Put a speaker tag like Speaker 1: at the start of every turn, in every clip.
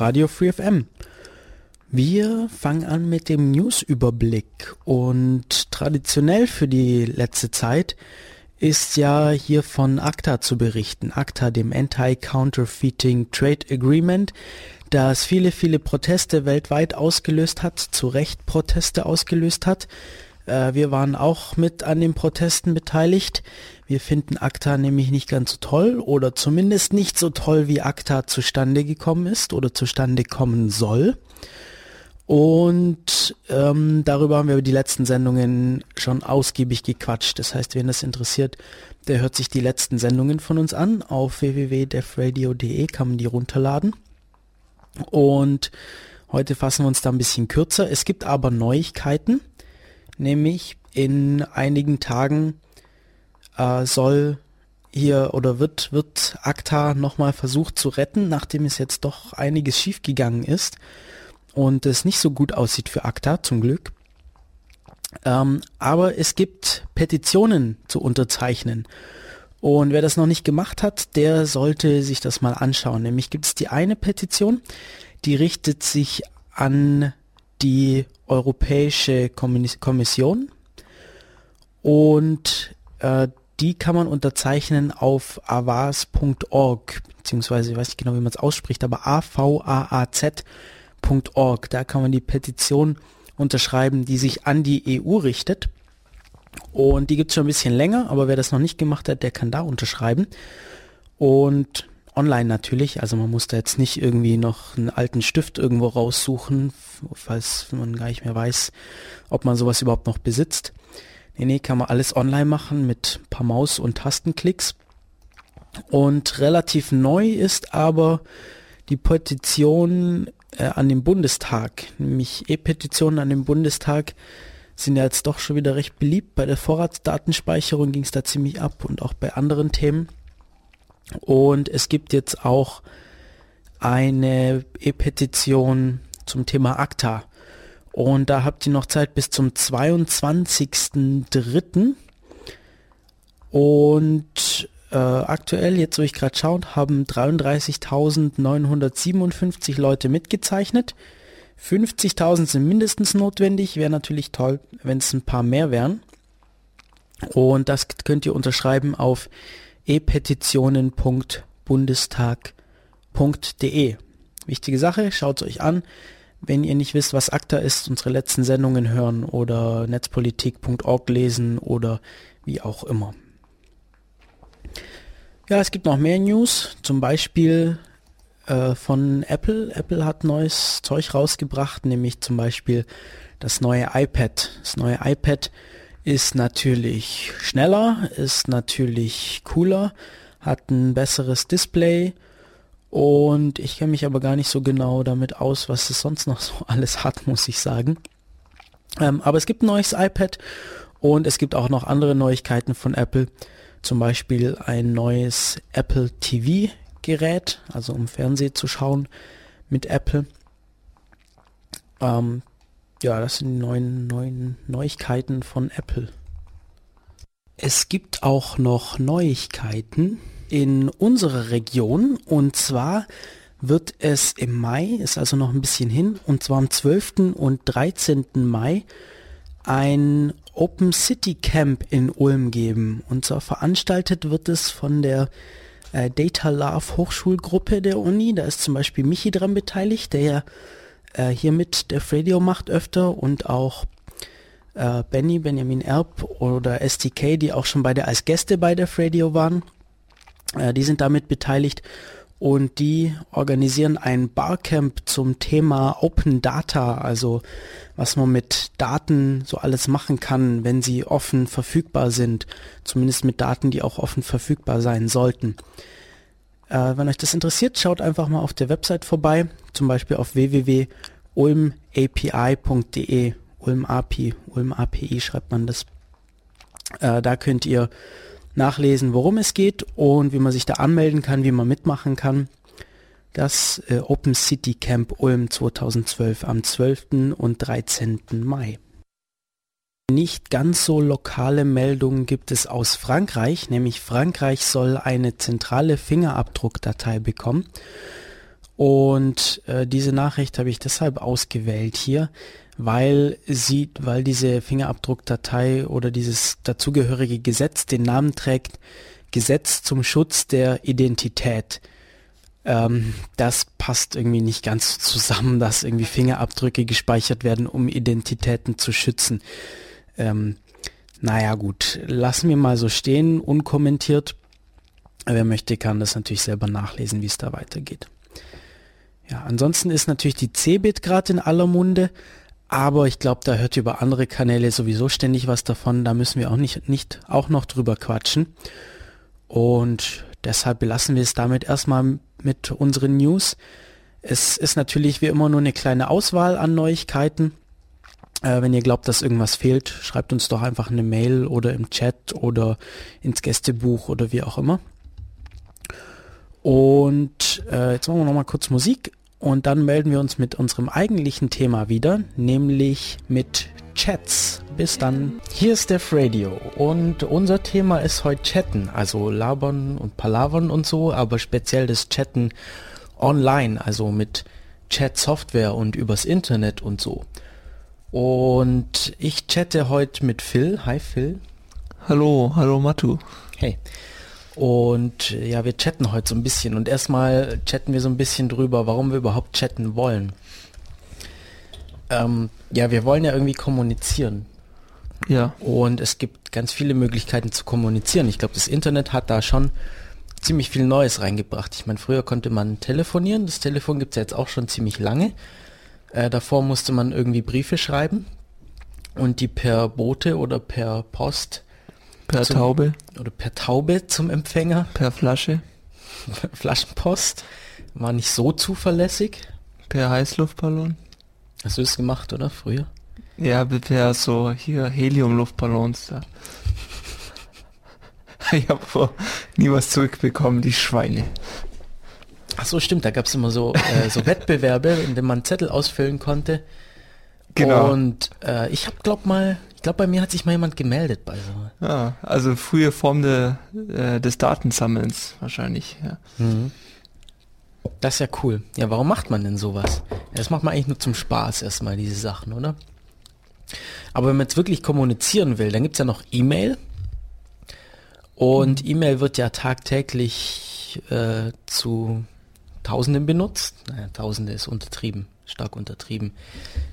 Speaker 1: Radio
Speaker 2: Free FM. Wir fangen an mit dem Newsüberblick und traditionell für die letzte Zeit ist ja hier von ACTA zu berichten. ACTA, dem Anti-Counterfeiting Trade Agreement, das viele, viele Proteste weltweit ausgelöst hat, zu Recht Proteste ausgelöst hat. Äh, wir waren auch mit an den Protesten beteiligt. Wir finden ACTA nämlich nicht ganz so toll oder zumindest nicht so toll, wie ACTA zustande gekommen ist oder zustande kommen soll. Und ähm, darüber haben wir die letzten Sendungen schon ausgiebig gequatscht. Das heißt, wen das interessiert, der hört sich die letzten Sendungen von uns an. Auf www.defradio.de kann man die runterladen. Und heute fassen wir uns da ein bisschen kürzer. Es gibt aber Neuigkeiten, nämlich in einigen Tagen äh, soll hier oder wird, wird ACTA nochmal versucht zu retten, nachdem es jetzt doch einiges schiefgegangen ist und es nicht so gut aussieht für ACTA, zum Glück. Ähm, aber es gibt Petitionen zu unterzeichnen. Und wer das noch nicht gemacht hat, der sollte sich das mal anschauen. Nämlich gibt es die eine Petition, die richtet sich an die Europäische Kommission und äh, die kann man unterzeichnen auf avaz.org, beziehungsweise ich weiß nicht genau, wie man es ausspricht, aber A-V-A-A-Z org. Da kann man die Petition unterschreiben, die sich an die EU richtet. Und die gibt es schon ein bisschen länger, aber wer das noch nicht gemacht hat, der kann da unterschreiben. Und online natürlich, also man muss da jetzt nicht irgendwie noch einen alten Stift irgendwo raussuchen, falls man gar nicht mehr weiß, ob man sowas überhaupt noch besitzt. Nee, nee, kann man alles online machen mit paar Maus- und Tastenklicks. Und relativ neu ist aber die Petition äh, an den Bundestag, nämlich E-Petitionen an den Bundestag sind ja jetzt doch schon wieder recht beliebt. Bei der Vorratsdatenspeicherung ging es da ziemlich ab und auch bei anderen Themen. Und es gibt jetzt auch eine E-Petition zum Thema ACTA. Und da habt ihr noch Zeit bis zum 22.03. Und äh, aktuell, jetzt wo ich gerade schaue, haben 33.957 Leute mitgezeichnet. 50.000 sind mindestens notwendig. Wäre natürlich toll, wenn es ein paar mehr wären. Und das könnt ihr unterschreiben auf epetitionen.bundestag.de. Wichtige Sache, schaut es euch an. Wenn ihr nicht wisst, was ACTA ist, unsere letzten Sendungen hören oder netzpolitik.org lesen oder wie auch immer. Ja, es gibt noch mehr News, zum Beispiel äh, von Apple. Apple hat neues Zeug rausgebracht, nämlich zum Beispiel das neue iPad. Das neue iPad ist natürlich schneller, ist natürlich cooler, hat ein besseres Display und ich kenne mich aber gar nicht so genau damit aus, was es sonst noch so alles hat, muss ich sagen. Ähm, aber es gibt ein neues iPad und es gibt auch noch andere Neuigkeiten von Apple zum Beispiel ein neues Apple TV Gerät, also um Fernsehen zu schauen mit Apple. Ähm, ja, das sind die neuen, neuen Neuigkeiten von Apple. Es gibt auch noch Neuigkeiten in unserer Region und zwar wird es im Mai, ist also noch ein bisschen hin, und zwar am 12. und 13. Mai ein Open City Camp in Ulm geben. Und zwar veranstaltet wird es von der äh, Data Love Hochschulgruppe der Uni. Da ist zum Beispiel Michi dran beteiligt, der ja äh, hier mit der Radio macht öfter und auch äh, Benny, Benjamin Erb oder STK, die auch schon beide als Gäste bei der Radio waren. Äh, die sind damit beteiligt und die organisieren ein Barcamp zum Thema Open Data, also was man mit Daten so alles machen kann, wenn sie offen verfügbar sind, zumindest mit Daten, die auch offen verfügbar sein sollten. Äh, wenn euch das interessiert, schaut einfach mal auf der Website vorbei, zum Beispiel auf www.ulmapi.de, Ulm API, Ulm API schreibt man das. Äh, da könnt ihr nachlesen, worum es geht und wie man sich da anmelden kann, wie man mitmachen kann. das äh, Open City Camp Ulm 2012 am 12. und 13. Mai. Nicht ganz so lokale Meldungen gibt es aus Frankreich, nämlich Frankreich soll eine zentrale Fingerabdruckdatei bekommen. Und äh, diese Nachricht habe ich deshalb ausgewählt hier, weil sie, weil diese Fingerabdruckdatei oder dieses dazugehörige Gesetz den Namen trägt, Gesetz zum Schutz der Identität. Ähm, das passt irgendwie nicht ganz zusammen, dass irgendwie Fingerabdrücke gespeichert werden, um Identitäten zu schützen. Ähm, naja gut, lassen wir mal so stehen, unkommentiert. Wer möchte, kann das natürlich selber nachlesen, wie es da weitergeht. Ja, ansonsten ist natürlich die Cebit gerade in aller Munde, aber ich glaube, da hört über andere Kanäle sowieso ständig was davon. Da müssen wir auch nicht, nicht auch noch drüber quatschen. Und deshalb belassen wir es damit erstmal mit unseren News. Es ist natürlich wie immer nur eine kleine Auswahl an Neuigkeiten. Äh, wenn ihr glaubt, dass irgendwas fehlt, schreibt uns doch einfach eine Mail oder im Chat oder ins Gästebuch oder wie auch immer. Und äh, jetzt machen wir nochmal kurz Musik und dann melden wir uns mit unserem eigentlichen Thema wieder, nämlich mit Chats. Bis dann. Hier ist Def Radio und unser Thema ist heute Chatten, also Labern und Palavern und so, aber speziell das Chatten online, also mit Chat-Software und übers Internet und so. Und ich chatte heute mit Phil. Hi Phil.
Speaker 3: Hallo, hallo Matu.
Speaker 2: Hey. Und ja, wir chatten heute so ein bisschen. Und erstmal chatten wir so ein bisschen drüber, warum wir überhaupt chatten wollen. Ähm, ja, wir wollen ja irgendwie kommunizieren.
Speaker 3: Ja.
Speaker 2: Und es gibt ganz viele Möglichkeiten zu kommunizieren. Ich glaube, das Internet hat da schon ziemlich viel Neues reingebracht. Ich meine, früher konnte man telefonieren. Das Telefon gibt es ja jetzt auch schon ziemlich lange. Äh, davor musste man irgendwie Briefe schreiben und die per Bote oder per Post.
Speaker 3: Per
Speaker 2: zum,
Speaker 3: Taube.
Speaker 2: Oder per Taube zum Empfänger.
Speaker 3: Per Flasche.
Speaker 2: Flaschenpost. War nicht so zuverlässig.
Speaker 3: Per Heißluftballon.
Speaker 2: Hast du das gemacht, oder? Früher?
Speaker 3: Ja, per so hier Heliumluftballons da. ich habe nie was zurückbekommen, die Schweine.
Speaker 2: Ach so, stimmt, da gab es immer so, äh, so Wettbewerbe, in denen man Zettel ausfüllen konnte.
Speaker 3: Genau.
Speaker 2: Und äh, ich habe, glaub mal, ich glaube, bei mir hat sich mal jemand gemeldet bei so.
Speaker 3: Ja, also frühe Form de, äh, des Datensammelns wahrscheinlich. Ja.
Speaker 2: Mhm. Das ist ja cool. Ja, warum macht man denn sowas? Das macht man eigentlich nur zum Spaß erstmal, diese Sachen, oder? Aber wenn man jetzt wirklich kommunizieren will, dann gibt es ja noch E-Mail. Und E-Mail wird ja tagtäglich äh, zu Tausenden benutzt. Naja, Tausende ist untertrieben, stark untertrieben.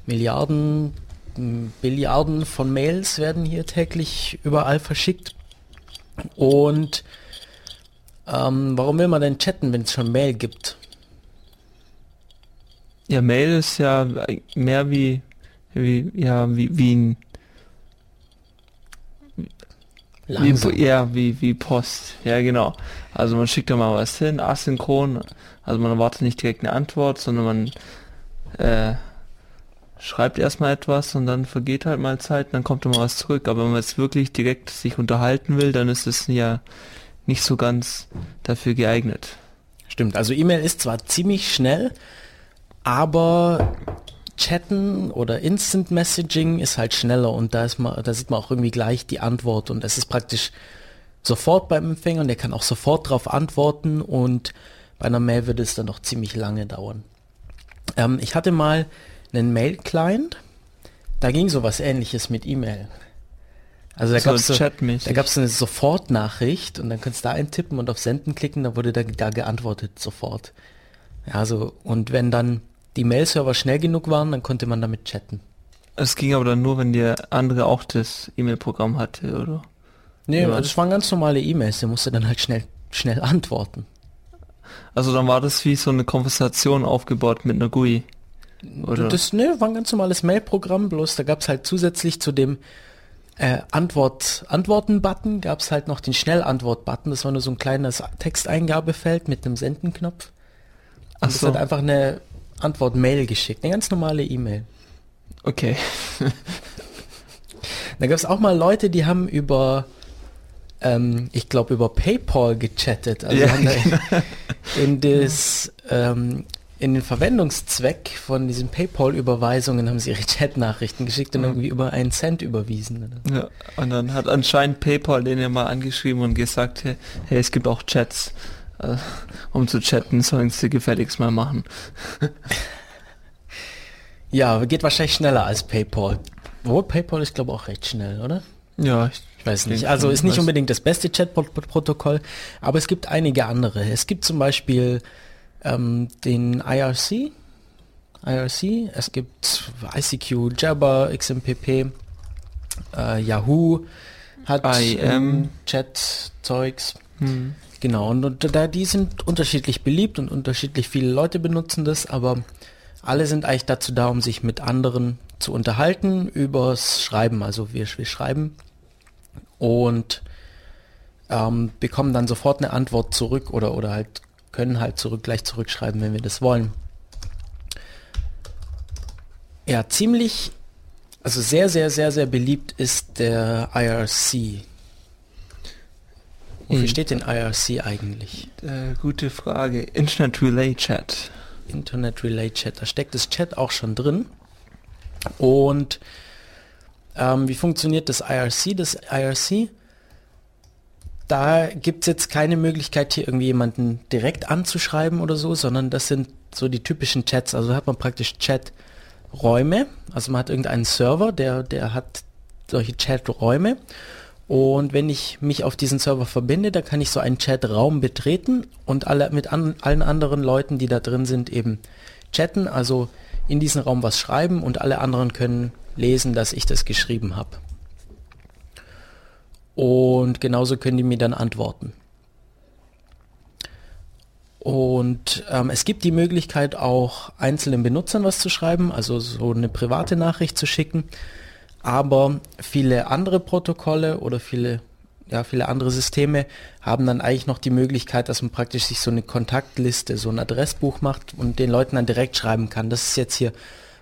Speaker 2: Milliarden, Billiarden von Mails werden hier täglich überall verschickt. Und ähm, warum will man denn chatten, wenn es schon Mail gibt?
Speaker 3: Ja, Mail ist ja mehr wie, wie ja, wie, wie ein
Speaker 2: Langsam.
Speaker 3: Wie, ja, wie, wie Post. Ja, genau. Also man schickt da mal was hin, asynchron. Also man erwartet nicht direkt eine Antwort, sondern man äh, schreibt erstmal etwas und dann vergeht halt mal Zeit, dann kommt immer was zurück. Aber wenn man jetzt wirklich direkt sich unterhalten will, dann ist es ja nicht so ganz dafür geeignet.
Speaker 2: Stimmt, also E-Mail ist zwar ziemlich schnell, aber Chatten oder Instant Messaging ist halt schneller und da ist man, da sieht man auch irgendwie gleich die Antwort und es ist praktisch sofort beim Empfänger und der kann auch sofort darauf antworten und bei einer Mail würde es dann noch ziemlich lange dauern. Ähm, ich hatte mal einen Mail-Client, da ging sowas ähnliches mit E-Mail. Also da gab es so, eine Sofortnachricht und dann kannst du da eintippen und auf Senden klicken, dann wurde da, da geantwortet sofort. Ja, so, und wenn dann die Mail-Server schnell genug waren, dann konnte man damit chatten.
Speaker 3: Es ging aber dann nur, wenn der andere auch das E-Mail-Programm hatte, oder?
Speaker 2: Nee,
Speaker 3: Ja.
Speaker 2: das waren ganz normale E-Mails, der musste dann halt schnell, schnell antworten.
Speaker 3: Also dann war das wie so eine Konversation aufgebaut mit einer GUI. Oder?
Speaker 2: Das ne, war ein ganz normales Mail-Programm, bloß da gab's halt zusätzlich zu dem äh, Antwort, Antworten-Button, gab's halt noch den Schnellantwort-Button, das war nur so ein kleines Texteingabefeld mit einem Senden-Knopf.
Speaker 3: Ach
Speaker 2: Und das
Speaker 3: so,
Speaker 2: hat einfach eine Antwort-Mail geschickt, eine ganz normale E-Mail.
Speaker 3: okay.
Speaker 2: Da gab's auch mal Leute, die haben über, ähm, ich glaube über PayPal gechattet. Also
Speaker 3: Ja,
Speaker 2: haben da in, in das ähm, in den Verwendungszweck von diesen PayPal-Überweisungen haben sie ihre Chat-Nachrichten geschickt und
Speaker 3: Mhm.
Speaker 2: irgendwie über einen Cent überwiesen. Oder?
Speaker 3: Ja, und dann hat anscheinend PayPal den ja mal angeschrieben und gesagt, hey, hey es gibt auch Chats. Äh, um zu chatten, sollen sie gefälligst mal machen.
Speaker 2: Ja, geht wahrscheinlich schneller als PayPal. Obwohl PayPal ist, glaube ich, auch recht schnell, oder?
Speaker 3: Ja, ich,
Speaker 2: Ich weiß nicht. Also ist nicht unbedingt das beste Chatbot-Protokoll, aber es gibt einige andere. Es gibt zum Beispiel ähm, den IRC, IRC, es gibt ICQ, Jabber, XMPP, äh, Yahoo hat
Speaker 3: IM.
Speaker 2: Chat-Zeugs.
Speaker 3: hm.
Speaker 2: Genau, und, und da die sind unterschiedlich beliebt und unterschiedlich viele Leute benutzen das, aber alle sind eigentlich dazu da, um sich mit anderen zu unterhalten übers Schreiben. Also wir, wir schreiben und ähm, bekommen dann sofort eine Antwort zurück oder, oder halt können halt zurück gleich zurückschreiben, wenn wir das wollen. Ja, ziemlich, also sehr, sehr, sehr, sehr beliebt ist der IRC. Wofür
Speaker 3: Hm.
Speaker 2: steht denn IRC eigentlich?
Speaker 3: Äh, gute Frage. Internet Relay Chat.
Speaker 2: Internet Relay Chat. Da steckt das Chat auch schon drin. Und ähm, wie funktioniert das IRC? Das IRC, da gibt es jetzt keine Möglichkeit, hier irgendwie jemanden direkt anzuschreiben oder so, sondern das sind so die typischen Chats. Also hat man praktisch Chaträume. Also man hat irgendeinen Server, der, der hat solche Chaträume. Und wenn ich mich auf diesen Server verbinde, da kann ich so einen Chatraum betreten und alle mit an, allen anderen Leuten, die da drin sind, eben chatten, also in diesen Raum was schreiben und alle anderen können lesen, dass ich das geschrieben habe. Und genauso können die mir dann antworten. Und ähm, es gibt die Möglichkeit auch einzelnen Benutzern was zu schreiben, also so eine private Nachricht zu schicken. Aber viele andere Protokolle oder viele, ja, viele andere Systeme haben dann eigentlich noch die Möglichkeit, dass man praktisch sich so eine Kontaktliste, so ein Adressbuch macht und den Leuten dann direkt schreiben kann. Das ist jetzt hier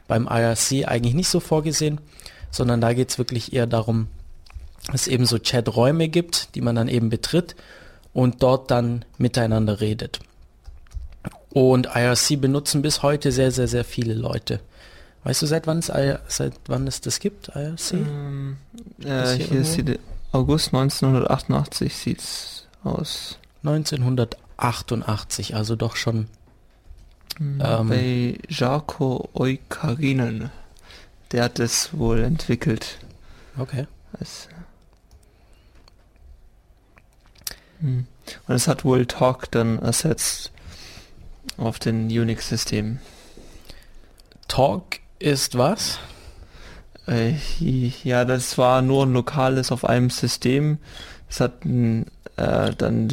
Speaker 2: beim IRC eigentlich nicht so vorgesehen, sondern da geht es wirklich eher darum, dass es eben so Chaträume gibt, die man dann eben betritt und dort dann miteinander redet. Und IRC benutzen bis heute sehr, sehr, sehr viele Leute. Weißt du, seit wann es, seit wann es das gibt, IRC?
Speaker 3: Ähm,
Speaker 2: Ist
Speaker 3: äh,
Speaker 2: hier
Speaker 3: hier
Speaker 2: irgendwo?
Speaker 3: sieht August 1988 sieht's aus.
Speaker 2: 1988, also doch schon. Ähm.
Speaker 3: Bei Jarko Oikarinen. Der hat es wohl entwickelt.
Speaker 2: Okay.
Speaker 3: Hm. Und es hat wohl Talk dann ersetzt auf den Unix-Systemen.
Speaker 2: Talk ist was?
Speaker 3: Äh, ja, das war nur ein lokales auf einem System. Es hat ein, äh, dann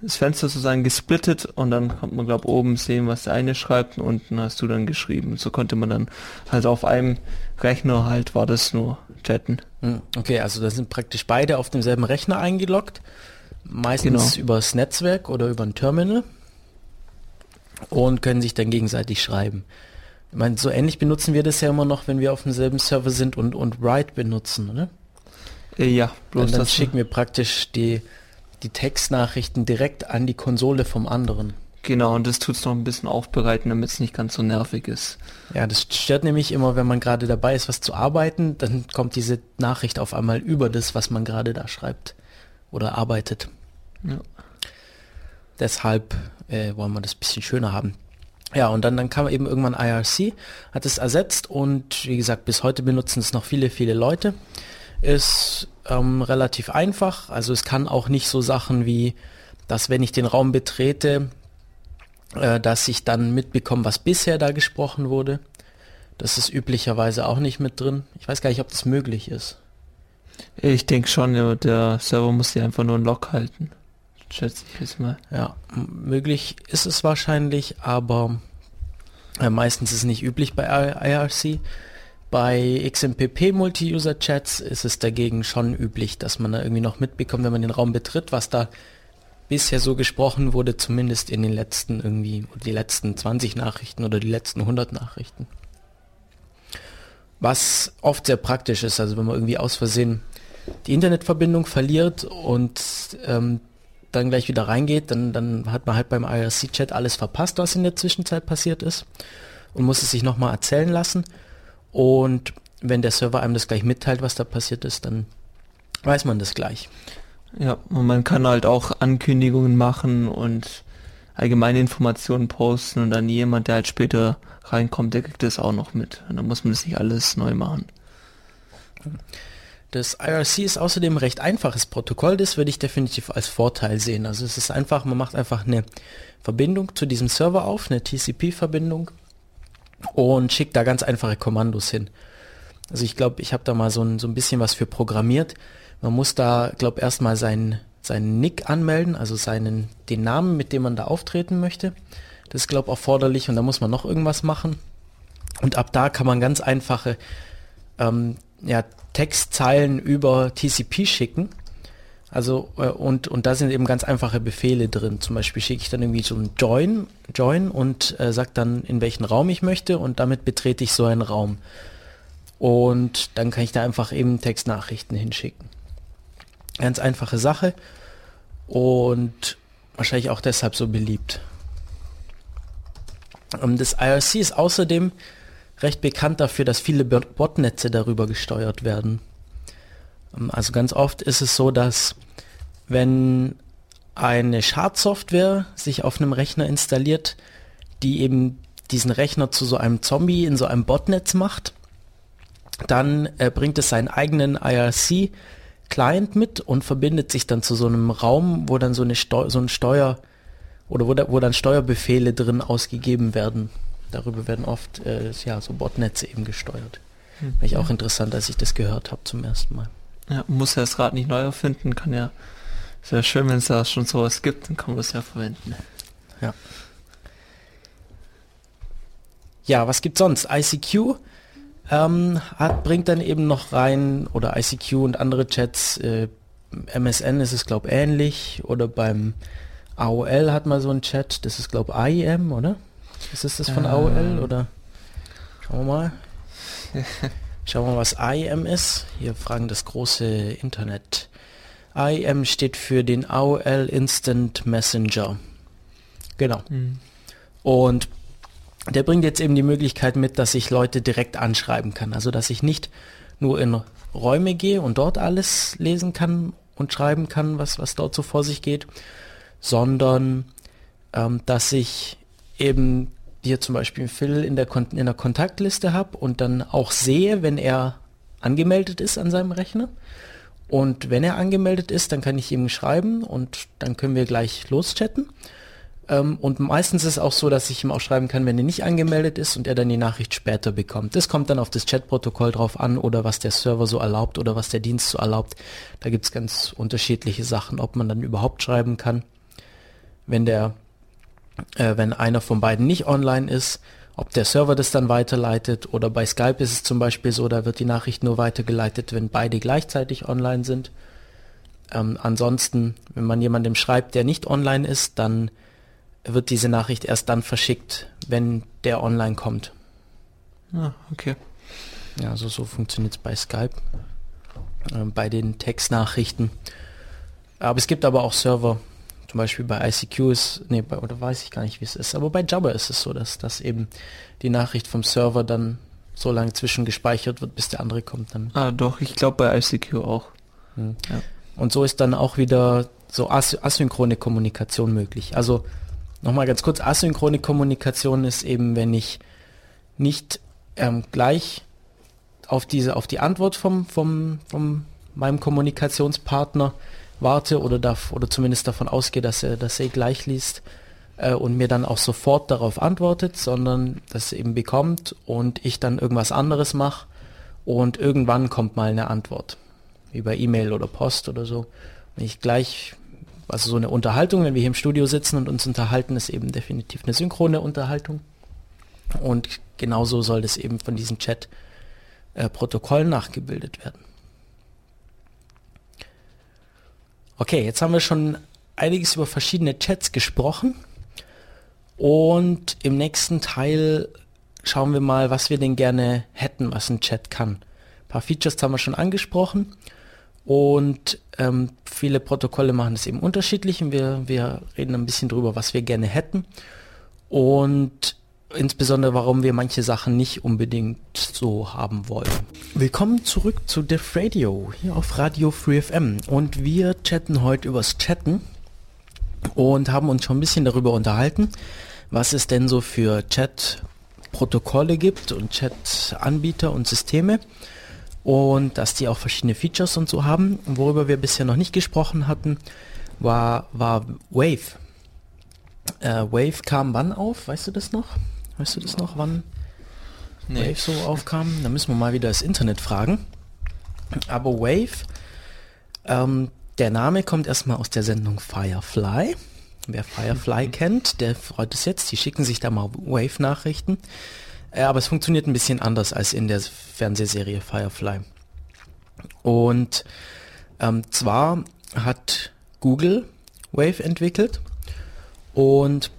Speaker 3: das Fenster sozusagen gesplittet und dann konnte man glaube oben sehen, was der eine schreibt und unten hast du dann geschrieben. So konnte man dann halt auf einem Rechner halt war das nur chatten.
Speaker 2: Hm, Okay, also da sind praktisch beide auf demselben Rechner eingeloggt. Meistens
Speaker 3: Genau.
Speaker 2: übers Netzwerk oder über ein Terminal. Und können sich dann gegenseitig schreiben. Ich meine, so ähnlich benutzen wir das ja immer noch, wenn wir auf demselben Server sind und, und Write benutzen, oder?
Speaker 3: Äh, ja, bloß
Speaker 2: Und dann
Speaker 3: das
Speaker 2: schicken wir praktisch die, die Textnachrichten direkt an die Konsole vom anderen.
Speaker 3: genau und das tut's noch ein bisschen aufbereiten, damit es nicht ganz so nervig ist.
Speaker 2: Ja, das stört nämlich immer, wenn man gerade dabei ist, was zu arbeiten, dann kommt diese Nachricht auf einmal über das, was man gerade da schreibt oder arbeitet.
Speaker 3: Ja.
Speaker 2: Deshalb äh, wollen wir das bisschen schöner haben. Ja, und dann, dann kam eben irgendwann IRC, hat es ersetzt und wie gesagt, bis heute benutzen es noch viele, viele Leute. Ist ähm, relativ einfach, also es kann auch nicht so Sachen wie, dass wenn ich den Raum betrete, äh, dass ich dann mitbekomme, was bisher da gesprochen wurde. Das ist üblicherweise auch nicht mit drin. Ich weiß gar nicht, ob das möglich ist.
Speaker 3: Ich denke schon, der Server muss dir einfach nur einen Log halten. Schätze ich jetzt mal.
Speaker 2: Ja, möglich ist es wahrscheinlich, aber äh, meistens ist es nicht üblich bei IRC. Bei XMPP Multi-User Chats ist es dagegen schon üblich, dass man da irgendwie noch mitbekommt, wenn man den Raum betritt, was da bisher so gesprochen wurde, zumindest in den letzten irgendwie, die letzten 20 Nachrichten oder die letzten 100 Nachrichten. Was oft sehr praktisch ist, also wenn man irgendwie aus Versehen die Internetverbindung verliert und ähm, dann gleich wieder reingeht, dann, dann hat man halt beim IRC-Chat alles verpasst, was in der Zwischenzeit passiert ist und muss es sich nochmal erzählen lassen. Und wenn der Server einem das gleich mitteilt, was da passiert ist, dann weiß man das gleich.
Speaker 3: Ja, und man kann halt auch Ankündigungen machen und allgemeine Informationen posten und dann jemand, der halt später reinkommt, der kriegt das auch noch mit. Und dann muss man das nicht alles neu machen.
Speaker 2: Das IRC ist außerdem ein recht einfaches Protokoll, das würde ich definitiv als Vorteil sehen. Also es ist einfach, man macht einfach eine Verbindung zu diesem Server auf, eine TCP-Verbindung und schickt da ganz einfache Kommandos hin. Also ich glaube, ich habe da mal so ein, so ein bisschen was für programmiert. Man muss da, glaube erstmal seinen, seinen Nick anmelden, also seinen, den Namen, mit dem man da auftreten möchte. Das ist, glaube erforderlich und da muss man noch irgendwas machen. Und ab da kann man ganz einfache ähm, ja, Textzeilen über TCP schicken. Also äh, und, und da sind eben ganz einfache Befehle drin. Zum Beispiel schicke ich dann irgendwie so ein Join, Join und äh, sage dann, in welchen Raum ich möchte und damit betrete ich so einen Raum. Und dann kann ich da einfach eben Textnachrichten hinschicken. Ganz einfache Sache und wahrscheinlich auch deshalb so beliebt. Ähm, das IRC ist außerdem recht bekannt dafür, dass viele Botnetze darüber gesteuert werden. Ähm, also ganz oft ist es so, dass wenn eine Schadsoftware sich auf einem Rechner installiert, die eben diesen Rechner zu so einem Zombie in so einem Botnetz macht, dann äh, bringt es seinen eigenen IRC-Client mit und verbindet sich dann zu so einem Raum, wo dann so, eine Steu so ein Steuer oder wo, da, wo dann Steuerbefehle drin ausgegeben werden. Darüber werden oft äh, ja, so Botnetze eben gesteuert. Hm. War ich auch interessant, als ich das gehört habe zum ersten Mal.
Speaker 3: Ja, muss ja das Rad nicht neu erfinden, kann ja sehr schön, wenn es da schon sowas gibt, dann kann man das ja verwenden.
Speaker 2: Ja. Ja, was gibt sonst? ICQ ähm, hat, bringt dann eben noch rein, oder ICQ und andere Chats, äh, MSN ist es, glaube ähnlich, oder beim AOL hat man so einen Chat, das ist, glaube IEM, oder? Ist das das von ähm. AOL, oder? Schauen wir mal. Schauen wir mal, was IEM ist. Hier fragen das große Internet. IM steht für den AOL Instant Messenger. Genau. Mhm. Und der bringt jetzt eben die Möglichkeit mit, dass ich Leute direkt anschreiben kann. Also dass ich nicht nur in Räume gehe und dort alles lesen kann und schreiben kann, was, was dort so vor sich geht, sondern ähm, dass ich eben hier zum Beispiel Phil in der, Kon in der Kontaktliste habe und dann auch sehe, wenn er angemeldet ist an seinem Rechner. Und wenn er angemeldet ist, dann kann ich ihm schreiben und dann können wir gleich loschatten. Ähm, und meistens ist es auch so, dass ich ihm auch schreiben kann, wenn er nicht angemeldet ist und er dann die Nachricht später bekommt. Das kommt dann auf das Chatprotokoll drauf an oder was der Server so erlaubt oder was der Dienst so erlaubt. Da gibt es ganz unterschiedliche Sachen, ob man dann überhaupt schreiben kann, wenn der, äh, wenn einer von beiden nicht online ist, ob der Server das dann weiterleitet oder bei Skype ist es zum Beispiel so, da wird die Nachricht nur weitergeleitet, wenn beide gleichzeitig online sind. Ähm, ansonsten, wenn man jemandem schreibt, der nicht online ist, dann wird diese Nachricht erst dann verschickt, wenn der online kommt.
Speaker 3: Ah, okay.
Speaker 2: Ja, also so funktioniert es bei Skype, äh, bei den Textnachrichten. Aber es gibt aber auch Server, zum Beispiel bei ICQ ist, nee, bei, oder weiß ich gar nicht, wie es ist, aber bei Jabber ist es so, dass, dass eben die Nachricht vom Server dann so lange zwischengespeichert wird, bis der andere kommt dann.
Speaker 3: Ah, doch, ich glaube bei ICQ auch. Hm.
Speaker 2: Ja. Und so ist dann auch wieder so as asynchrone Kommunikation möglich. Also Nochmal ganz kurz, asynchrone Kommunikation ist eben, wenn ich nicht ähm, gleich auf diese, auf die Antwort vom, vom, vom meinem Kommunikationspartner warte oder darf, oder zumindest davon ausgehe, dass er, dass er gleich liest äh, und mir dann auch sofort darauf antwortet, sondern dass er eben bekommt und ich dann irgendwas anderes mache und irgendwann kommt mal eine Antwort. Wie bei E-Mail oder Post oder so. Wenn ich gleich also so eine Unterhaltung, wenn wir hier im Studio sitzen und uns unterhalten, ist eben definitiv eine synchrone Unterhaltung. Und genauso soll das eben von diesem Chat-Protokoll äh, nachgebildet werden. Okay, jetzt haben wir schon einiges über verschiedene Chats gesprochen. Und im nächsten Teil schauen wir mal, was wir denn gerne hätten, was ein Chat kann. Ein paar Features haben wir schon angesprochen. Und ähm, viele Protokolle machen es eben unterschiedlich und wir, wir reden ein bisschen drüber, was wir gerne hätten. Und insbesondere warum wir manche Sachen nicht unbedingt so haben wollen. Willkommen zurück zu Def Radio hier auf Radio Free FM und wir chatten heute übers Chatten und haben uns schon ein bisschen darüber unterhalten, was es denn so für Chat-Protokolle gibt und Chat-Anbieter und Systeme und dass die auch verschiedene Features und so haben. Worüber wir bisher noch nicht gesprochen hatten, war, war Wave. Äh, Wave kam wann auf? Weißt du das noch? Weißt du das noch, wann nee. Wave so aufkam? Da müssen wir mal wieder das Internet fragen. Aber Wave, ähm, der Name kommt erstmal aus der Sendung Firefly. Wer Firefly mhm. kennt, der freut es jetzt. Die schicken sich da mal Wave-Nachrichten. Äh, aber es funktioniert ein bisschen anders als in der Fernsehserie Firefly. Und ähm, zwar hat Google Wave entwickelt und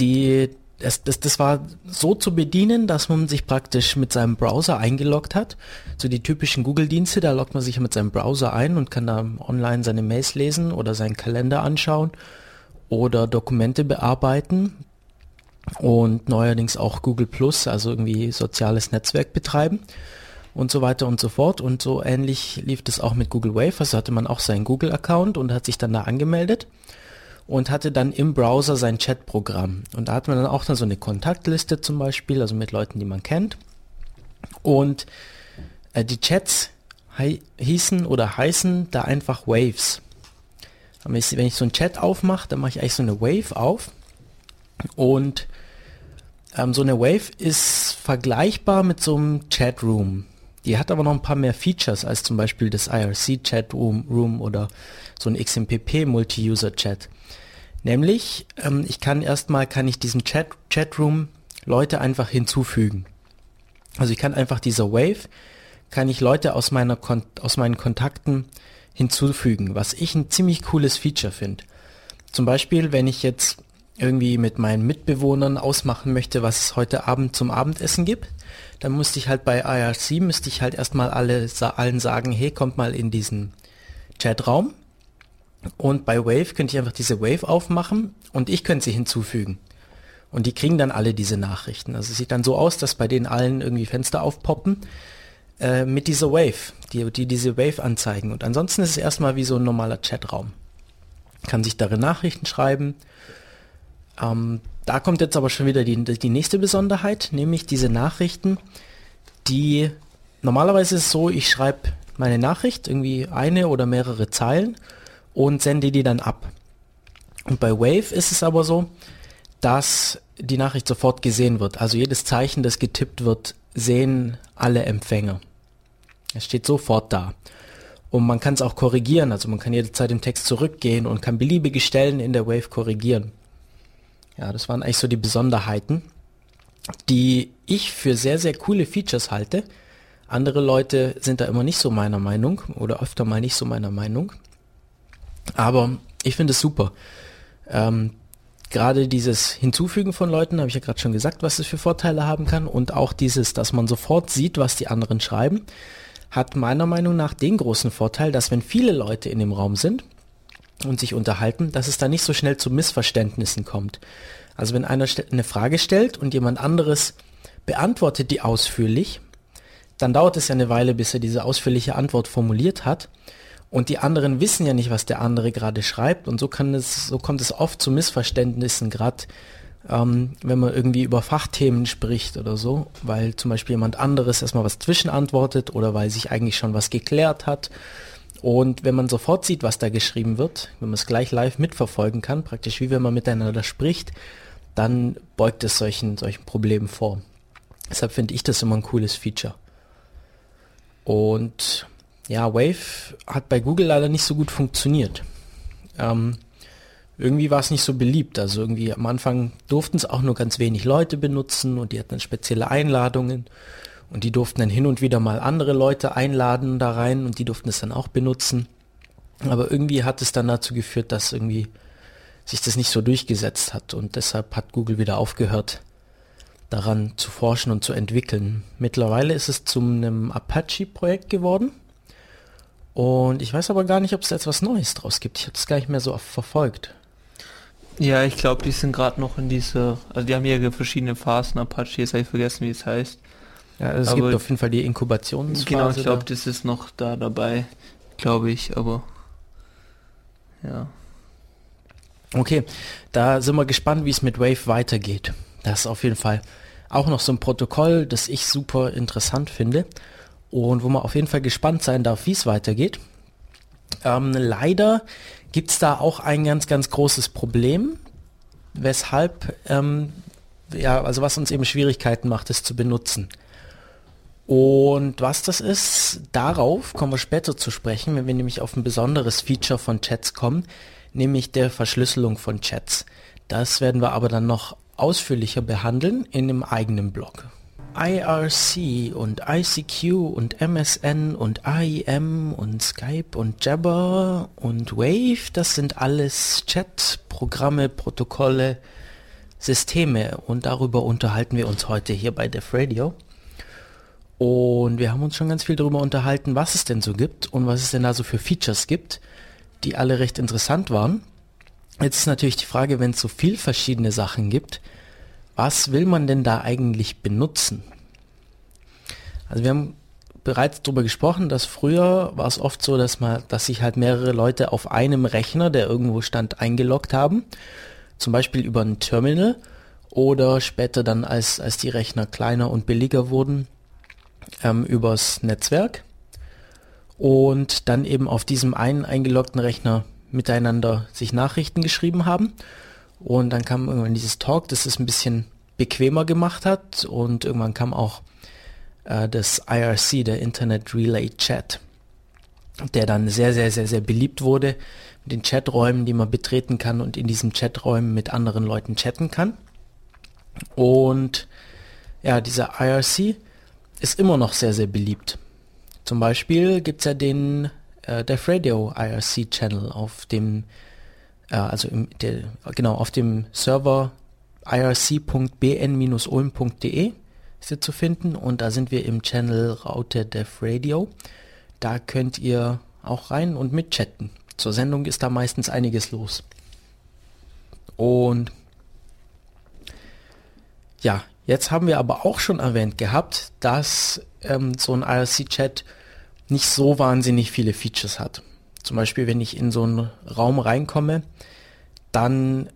Speaker 2: die das, das, das war so zu bedienen, dass man sich praktisch mit seinem Browser eingeloggt hat. So die typischen Google-Dienste, da loggt man sich mit seinem Browser ein und kann da online seine Mails lesen oder seinen Kalender anschauen oder Dokumente bearbeiten und neuerdings auch Google Plus, also irgendwie soziales Netzwerk betreiben und so weiter und so fort. Und so ähnlich lief das auch mit Google Wave. Also hatte man auch seinen Google-Account und hat sich dann da angemeldet und hatte dann im Browser sein Chatprogramm. Und da hat man dann auch dann so eine Kontaktliste zum Beispiel, also mit Leuten, die man kennt. Und äh, die Chats hießen oder heißen da einfach Waves. Wenn ich so einen Chat aufmache, dann mache ich eigentlich so eine Wave auf. Und ähm, so eine Wave ist vergleichbar mit so einem Chatroom. Die hat aber noch ein paar mehr Features als zum Beispiel das IRC Chatroom Room oder so ein XMPP Multi-User Chat. Nämlich, ähm, ich kann erstmal, kann ich diesem Chat, Chatroom Leute einfach hinzufügen. Also ich kann einfach dieser Wave, kann ich Leute aus, meiner Kon aus meinen Kontakten hinzufügen, was ich ein ziemlich cooles Feature finde. Zum Beispiel, wenn ich jetzt irgendwie mit meinen Mitbewohnern ausmachen möchte, was es heute Abend zum Abendessen gibt, dann musste ich halt bei IRC, müsste ich halt erstmal alle, allen sagen, hey, kommt mal in diesen Chatraum. Und bei Wave könnte ich einfach diese Wave aufmachen und ich könnte sie hinzufügen. Und die kriegen dann alle diese Nachrichten. Also es sieht dann so aus, dass bei denen allen irgendwie Fenster aufpoppen äh, mit dieser Wave, die, die diese Wave anzeigen. Und ansonsten ist es erstmal wie so ein normaler Chatraum. Kann sich darin Nachrichten schreiben. Ähm, da kommt jetzt aber schon wieder die, die nächste Besonderheit, nämlich diese Nachrichten, die normalerweise ist es so, ich schreibe meine Nachricht, irgendwie eine oder mehrere Zeilen und sende die dann ab. Und bei Wave ist es aber so, dass die Nachricht sofort gesehen wird. Also jedes Zeichen, das getippt wird, sehen alle Empfänger. Es steht sofort da. Und man kann es auch korrigieren, also man kann jederzeit im Text zurückgehen und kann beliebige Stellen in der Wave korrigieren. Ja, das waren eigentlich so die Besonderheiten, die ich für sehr, sehr coole Features halte. Andere Leute sind da immer nicht so meiner Meinung oder öfter mal nicht so meiner Meinung. Aber ich finde es super. Ähm, gerade dieses Hinzufügen von Leuten, habe ich ja gerade schon gesagt, was es für Vorteile haben kann. Und auch dieses, dass man sofort sieht, was die anderen schreiben, hat meiner Meinung nach den großen Vorteil, dass wenn viele Leute in dem Raum sind und sich unterhalten, dass es da nicht so schnell zu Missverständnissen kommt. Also wenn einer eine Frage stellt und jemand anderes beantwortet die ausführlich, dann dauert es ja eine Weile, bis er diese ausführliche Antwort formuliert hat. Und die anderen wissen ja nicht, was der andere gerade schreibt. Und so kann es, so kommt es oft zu Missverständnissen, gerade ähm, wenn man irgendwie über Fachthemen spricht oder so, weil zum Beispiel jemand anderes erstmal was zwischenantwortet oder weil sich eigentlich schon was geklärt hat. Und wenn man sofort sieht, was da geschrieben wird, wenn man es gleich live mitverfolgen kann, praktisch wie wenn man miteinander spricht, dann beugt es solchen, solchen Problemen vor. Deshalb finde ich das immer ein cooles Feature. Und ja, Wave hat bei Google leider nicht so gut funktioniert. Ähm, irgendwie war es nicht so beliebt. Also irgendwie am Anfang durften es auch nur ganz wenig Leute benutzen und die hatten dann spezielle Einladungen und die durften dann hin und wieder mal andere Leute einladen da rein und die durften es dann auch benutzen. Aber irgendwie hat es dann dazu geführt, dass irgendwie sich das nicht so durchgesetzt hat und deshalb hat Google wieder aufgehört, daran zu forschen und zu entwickeln. Mittlerweile ist es zu einem Apache-Projekt geworden Und ich weiß aber gar nicht, ob es etwas Neues draus gibt. Ich habe es gar nicht mehr so oft verfolgt.
Speaker 3: Ja, ich glaube, die sind gerade noch in dieser, also die haben ja verschiedene Phasen, Apache, jetzt habe ich vergessen, wie es heißt.
Speaker 2: Ja, also es
Speaker 3: Aber-
Speaker 2: gibt auf jeden Fall die Inkubationsphase.
Speaker 3: Genau, ich glaube,
Speaker 2: da.
Speaker 3: das ist noch da dabei, glaube ich, aber ja.
Speaker 2: Okay, da sind wir gespannt, wie es mit Wave weitergeht. Das ist auf jeden Fall auch noch so ein Protokoll, das ich super interessant finde und wo man auf jeden Fall gespannt sein darf, wie es weitergeht. Ähm, leider gibt es da auch ein ganz, ganz großes Problem, weshalb, ähm, ja, also was uns eben Schwierigkeiten macht, es zu benutzen. Und was das ist, darauf kommen wir später zu sprechen, wenn wir nämlich auf ein besonderes Feature von Chats kommen, nämlich der Verschlüsselung von Chats. Das werden wir aber dann noch ausführlicher behandeln in einem eigenen Blog. IRC und ICQ und MSN und AIM und Skype und Jabber und Wave, das sind alles Chat-Programme, Protokolle, Systeme und darüber unterhalten wir uns heute hier bei Def Radio. Und wir haben uns schon ganz viel darüber unterhalten, was es denn so gibt und was es denn da so für Features gibt, die alle recht interessant waren. Jetzt ist natürlich die Frage, wenn es so viel verschiedene Sachen gibt, was will man denn da eigentlich benutzen? Also wir haben bereits darüber gesprochen, dass früher war es oft so, dass man, dass sich halt mehrere Leute auf einem Rechner, der irgendwo stand, eingeloggt haben. Zum Beispiel über ein Terminal oder später dann, als, als die Rechner kleiner und billiger wurden, ähm, übers Netzwerk und dann eben auf diesem einen eingeloggten Rechner miteinander sich Nachrichten geschrieben haben. Und dann kam irgendwann dieses Talk, das es ein bisschen bequemer gemacht hat und irgendwann kam auch äh, das IRC, der Internet Relay Chat, der dann sehr, sehr, sehr, sehr beliebt wurde mit den Chaträumen, die man betreten kann und in diesen Chaträumen mit anderen Leuten chatten kann. Und ja, dieser IRC ist immer noch sehr, sehr beliebt. Zum Beispiel gibt's ja den äh, Def Radio IRC Channel auf dem, also im, der, genau, auf dem Server irc.bn-ulm.de ist er zu finden und da sind wir im Channel Raute Def Radio. Da könnt ihr auch rein und mitchatten. Zur Sendung ist da meistens einiges los. Und ja, jetzt haben wir aber auch schon erwähnt gehabt, dass ähm, so ein IRC-Chat nicht so wahnsinnig viele Features hat. Zum Beispiel, wenn ich in so einen Raum reinkomme, dann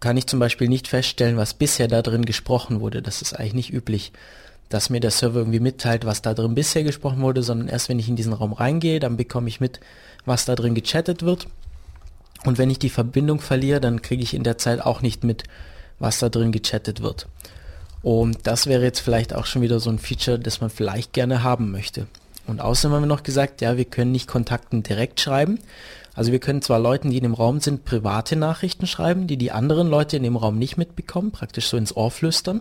Speaker 2: kann ich zum Beispiel nicht feststellen, was bisher da drin gesprochen wurde. Das ist eigentlich nicht üblich, dass mir der Server irgendwie mitteilt, was da drin bisher gesprochen wurde, sondern erst wenn ich in diesen Raum reingehe, dann bekomme ich mit, was da drin gechattet wird. Und wenn ich die Verbindung verliere, dann kriege ich in der Zeit auch nicht mit, was da drin gechattet wird. Und das wäre jetzt vielleicht auch schon wieder so ein Feature, das man vielleicht gerne haben möchte. Und außerdem haben wir noch gesagt, ja, wir können nicht Kontakten direkt schreiben. Also wir können zwar Leuten, die in dem Raum sind, private Nachrichten schreiben, die die anderen Leute in dem Raum nicht mitbekommen, praktisch so ins Ohr flüstern.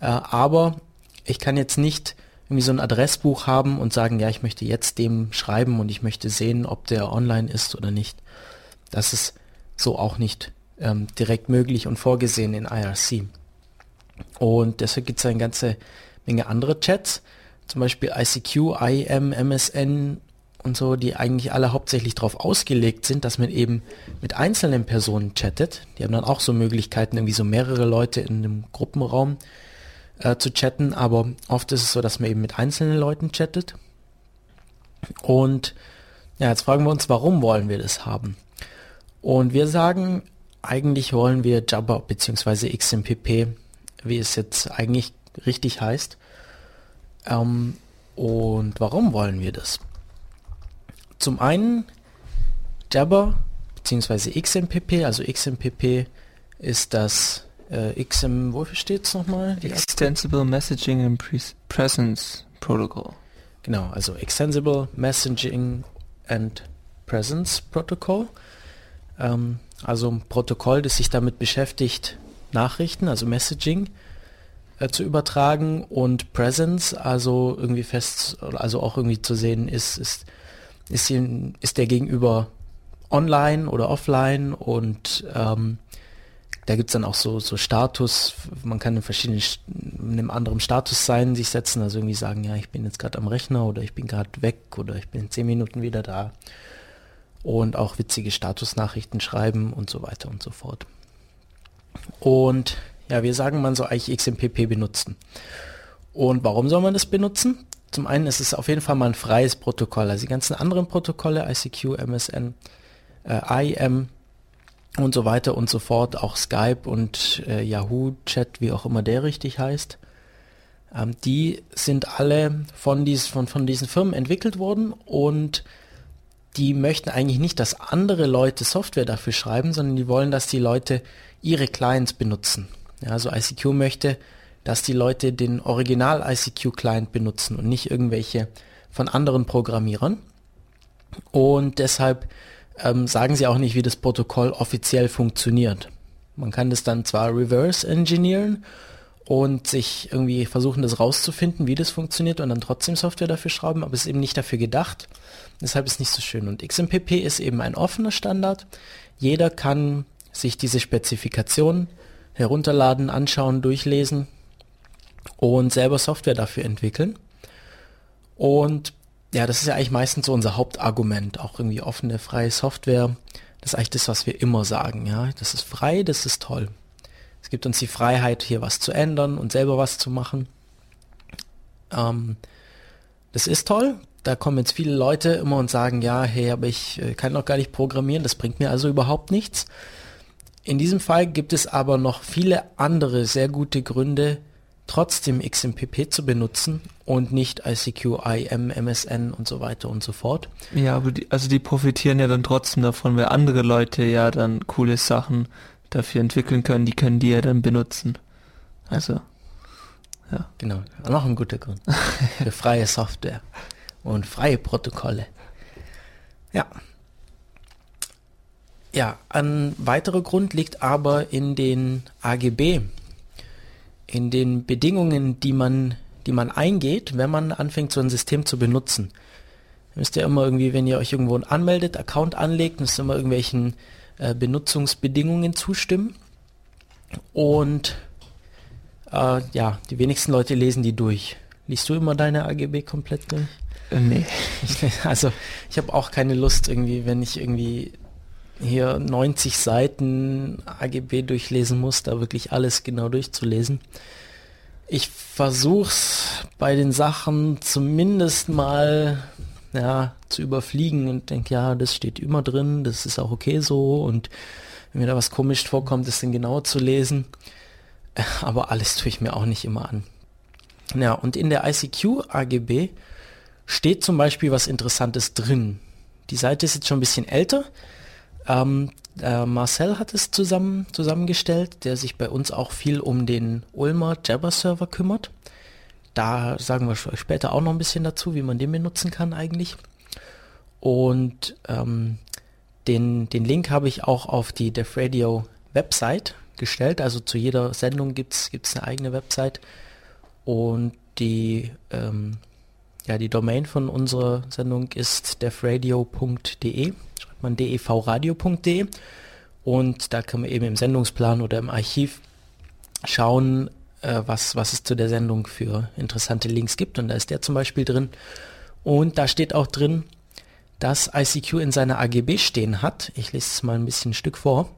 Speaker 2: Äh, aber ich kann jetzt nicht irgendwie so ein Adressbuch haben und sagen, ja, ich möchte jetzt dem schreiben und ich möchte sehen, ob der online ist oder nicht. Das ist so auch nicht ähm, direkt möglich und vorgesehen in IRC. Und deshalb gibt es eine ganze Menge andere Chats, zum Beispiel ICQ, IM, MSN und so, die eigentlich alle hauptsächlich darauf ausgelegt sind, dass man eben mit einzelnen Personen chattet. Die haben dann auch so Möglichkeiten, irgendwie so mehrere Leute in einem Gruppenraum äh, zu chatten, aber oft ist es so, dass man eben mit einzelnen Leuten chattet. Und ja, jetzt fragen wir uns, warum wollen wir das haben? Und wir sagen, eigentlich wollen wir Jabber bzw. XMPP, wie es jetzt eigentlich richtig heißt. Ähm, und warum wollen wir das? Zum einen Jabber bzw. XMPP, also XMPP ist das äh, XM, wofür steht es nochmal?
Speaker 3: Extensible Messaging and Pre Presence Protocol.
Speaker 2: Genau, also Extensible Messaging and Presence Protocol. Ähm, also ein Protokoll, das sich damit beschäftigt, Nachrichten, also Messaging, äh, zu übertragen und Presence, also irgendwie fest, also auch irgendwie zu sehen, ist, ist, ist, ihn, ist der Gegenüber online oder offline und ähm, da gibt es dann auch so, so Status, man kann in verschiedenen, in einem anderen Status sein, sich setzen, also irgendwie sagen, ja, ich bin jetzt gerade am Rechner oder ich bin gerade weg oder ich bin in zehn Minuten wieder da. Und auch witzige Statusnachrichten schreiben und so weiter und so fort. Und ja, wir sagen, man soll eigentlich XMPP benutzen. Und warum soll man das benutzen? Zum einen ist es auf jeden Fall mal ein freies Protokoll. Also die ganzen anderen Protokolle, ICQ, MSN, äh, IM, und so weiter und so fort, auch Skype und äh, Yahoo Chat, wie auch immer der richtig heißt, ähm, die sind alle von, dies, von, von diesen Firmen entwickelt worden und die möchten eigentlich nicht, dass andere Leute Software dafür schreiben, sondern die wollen, dass die Leute ihre Clients benutzen. Ja, also ICQ möchte, dass die Leute den Original ICQ Client benutzen und nicht irgendwelche von anderen Programmierern. Und deshalb ähm, sagen sie auch nicht, wie das Protokoll offiziell funktioniert. Man kann das dann zwar reverse engineeren und sich irgendwie versuchen, das rauszufinden, wie das funktioniert und dann trotzdem Software dafür schrauben, aber es ist eben nicht dafür gedacht. Deshalb ist es nicht so schön. Und XMPP ist eben ein offener Standard. Jeder kann sich diese Spezifikation herunterladen, anschauen, durchlesen und selber Software dafür entwickeln. Und ja, das ist ja eigentlich meistens so unser Hauptargument, auch irgendwie offene, freie Software. Das ist eigentlich das, was wir immer sagen, ja. Das ist frei, das ist toll. Es gibt uns die Freiheit, hier was zu ändern und selber was zu machen. Ähm, das ist toll. Da kommen jetzt viele Leute immer und sagen, ja, hey, aber ich äh, kann noch gar nicht programmieren, das bringt mir also überhaupt nichts. In diesem Fall gibt es aber noch viele andere sehr gute Gründe, trotzdem XMPP zu benutzen und nicht ICQ, IM, MSN und so weiter und so fort.
Speaker 3: Ja, aber die, also die profitieren ja dann trotzdem davon, weil andere Leute ja dann coole Sachen dafür entwickeln können, die können die ja dann benutzen. Also,
Speaker 2: ja. Genau, noch ein guter Grund für freie Software und freie Protokolle. Ja. Ja, ein weiterer Grund liegt aber in den AGB, in den Bedingungen, die man, die man eingeht, wenn man anfängt, so ein System zu benutzen. Ihr müsst ja immer irgendwie, wenn ihr euch irgendwo anmeldet, Account anlegt, müsst ihr immer irgendwelchen äh, Benutzungsbedingungen zustimmen. Und äh, ja, die wenigsten Leute lesen die durch. Liest du immer deine AGB komplett durch?
Speaker 3: Äh, nee.
Speaker 2: Also ich habe auch keine Lust irgendwie, wenn ich irgendwie hier 90 Seiten AGB durchlesen muss, da wirklich alles genau durchzulesen. Ich versuch's bei den Sachen zumindest mal ja, zu überfliegen und denke, ja, das steht immer drin, das ist auch okay so und wenn mir da was komisch vorkommt, das dann genau zu lesen. Aber alles tue ich mir auch nicht immer an. Ja, und in der ICQ AGB steht zum Beispiel was Interessantes drin. Die Seite ist jetzt schon ein bisschen älter, ähm, äh, Marcel hat es zusammen, zusammengestellt, der sich bei uns auch viel um den Ulmer Jabber-Server kümmert. Da sagen wir später auch noch ein bisschen dazu, wie man den benutzen kann eigentlich. Und ähm, den, den Link habe ich auch auf die Def Radio Website gestellt. Also zu jeder Sendung gibt es eine eigene Website. Und die, ähm, ja, die Domain von unserer Sendung ist defradio.de man devradio.de und da kann man eben im Sendungsplan oder im Archiv schauen, äh, was, was es zu der Sendung für interessante Links gibt und da ist der zum Beispiel drin. Und da steht auch drin, dass ICQ in seiner AGB stehen hat. Ich lese es mal ein bisschen ein Stück vor.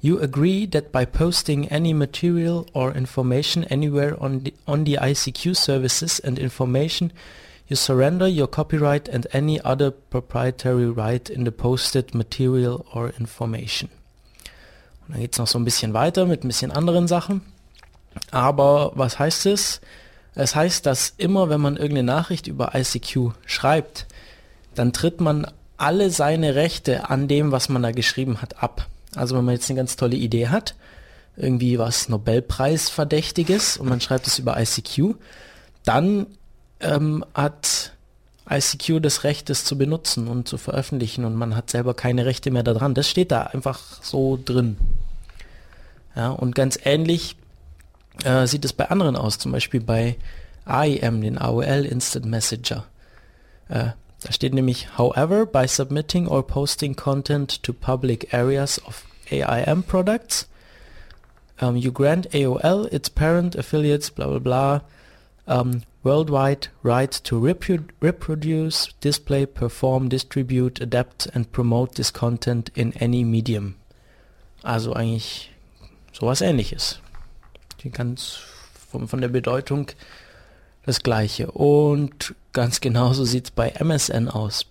Speaker 2: You agree that by posting any material or information anywhere on the, on the ICQ services and information You surrender your copyright and any other proprietary right in the posted material or information. Und dann geht es noch so ein bisschen weiter mit ein bisschen anderen Sachen. Aber was heißt es? Es heißt, dass immer wenn man irgendeine Nachricht über ICQ schreibt, dann tritt man alle seine Rechte an dem, was man da geschrieben hat, ab. Also wenn man jetzt eine ganz tolle Idee hat, irgendwie was Nobelpreis verdächtiges und man schreibt es über ICQ, dann ähm, hat ICQ das Recht, es zu benutzen und zu veröffentlichen und man hat selber keine Rechte mehr daran. Das steht da einfach so drin. Ja, und ganz ähnlich äh, sieht es bei anderen aus, zum Beispiel bei AIM, den AOL Instant Messenger. Äh, da steht nämlich, however, by submitting or posting content to public areas of AIM products, um, you grant AOL, its parent, affiliates, blah blah blah, um, worldwide right to reprodu reproduce, display, perform, distribute, adapt and promote this content in any medium. Also eigentlich sowas ähnliches. Die ganz von, von der Bedeutung das gleiche. Und ganz genauso sieht es bei MSN aus.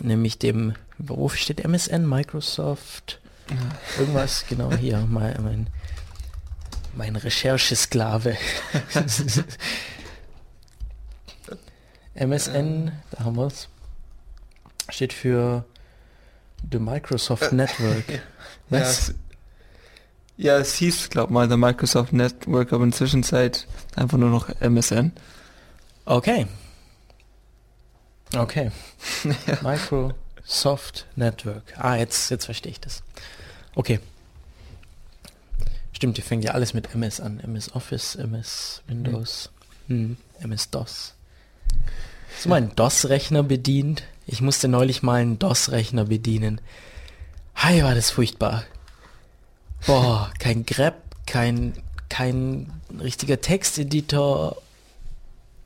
Speaker 2: Nämlich dem, wofür steht MSN? Microsoft? Irgendwas, genau hier, mein, mein, mein Recherchesklave. MSN, da haben wir es. Steht für The Microsoft Network.
Speaker 3: Ja, es, ja, es hieß, glaub mal, der Microsoft Network, aber inzwischen Zeit einfach nur noch MSN.
Speaker 2: Okay. Okay. Microsoft Network. Ah, jetzt, jetzt verstehe ich das. Okay. Stimmt, hier fängt ja alles mit MS an. MS Office, MS Windows, hm, MS DOS. Hast du mal einen DOS-Rechner bedient? Ich musste neulich mal einen DOS-Rechner bedienen. Hi, war das furchtbar. Boah, kein Grep, kein, kein richtiger Texteditor.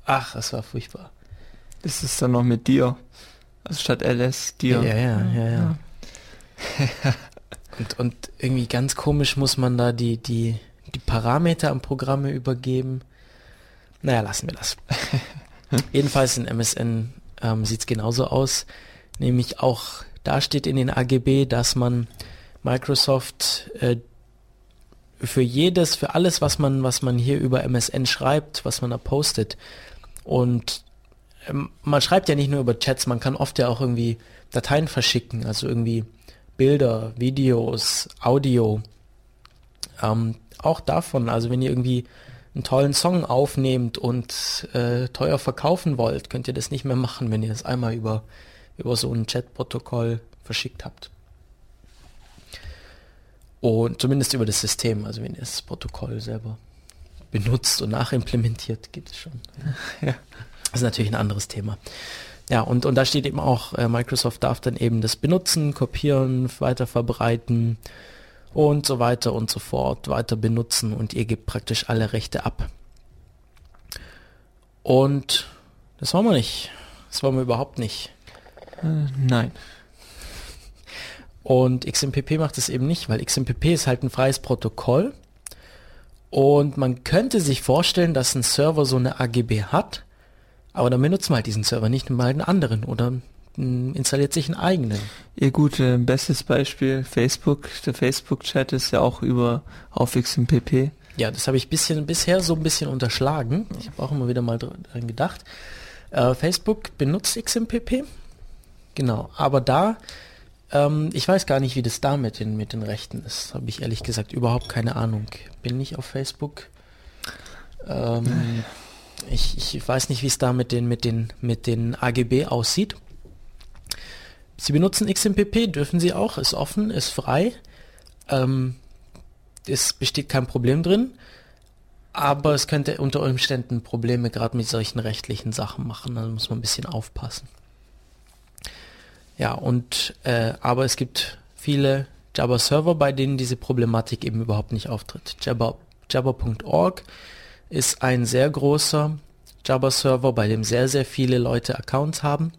Speaker 2: Ach, es war furchtbar.
Speaker 3: Das ist dann noch mit dir. Also statt LS, dir.
Speaker 2: Ja, ja, ja, ja. Und, und irgendwie ganz komisch muss man da die, die, die Parameter am Programme übergeben. Naja, lassen wir das. Jedenfalls in MSN ähm, sieht es genauso aus. Nämlich auch, da steht in den AGB, dass man Microsoft äh, für jedes, für alles, was man, was man hier über MSN schreibt, was man da postet. Und ähm, man schreibt ja nicht nur über Chats, man kann oft ja auch irgendwie Dateien verschicken, also irgendwie Bilder, Videos, Audio. Ähm, auch davon, also wenn ihr irgendwie einen tollen Song aufnehmt und äh, teuer verkaufen wollt, könnt ihr das nicht mehr machen, wenn ihr es einmal über, über so ein Chat-Protokoll verschickt habt. Und zumindest über das System, also wenn ihr das Protokoll selber benutzt und nachimplementiert, geht es schon.
Speaker 3: Ja.
Speaker 2: Das ist natürlich ein anderes Thema. Ja, und, und da steht eben auch, äh, Microsoft darf dann eben das benutzen, kopieren, weiter verbreiten und so weiter und so fort, weiter benutzen und ihr gebt praktisch alle Rechte ab. Und das wollen wir nicht. Das wollen wir überhaupt nicht.
Speaker 3: Äh, nein.
Speaker 2: Und XMPP macht es eben nicht, weil XMPP ist halt ein freies Protokoll. Und man könnte sich vorstellen, dass ein Server so eine AGB hat, aber dann benutzt man halt diesen Server nicht, mal einen anderen oder installiert sich einen eigenen.
Speaker 3: Ja gut, äh, bestes Beispiel Facebook. Der Facebook-Chat ist ja auch über auf XMPP.
Speaker 2: Ja, das habe ich bisschen, bisher so ein bisschen unterschlagen. Ich habe auch immer wieder mal dran gedacht. Äh, Facebook benutzt XMPP. Genau, aber da, ähm, ich weiß gar nicht, wie das da mit den, mit den Rechten ist. Habe ich ehrlich gesagt überhaupt keine Ahnung. Bin nicht auf Facebook. Ähm, ich, ich weiß nicht, wie es da mit den, mit, den, mit den AGB aussieht. Sie benutzen XMPP, dürfen Sie auch, ist offen, ist frei. Ähm, es besteht kein Problem drin, aber es könnte unter Umständen Probleme gerade mit solchen rechtlichen Sachen machen, da muss man ein bisschen aufpassen. Ja, und äh, aber es gibt viele Jabber-Server, bei denen diese Problematik eben überhaupt nicht auftritt. Jabber, Jabber.org ist ein sehr großer Jabber-Server, bei dem sehr, sehr viele Leute Accounts haben.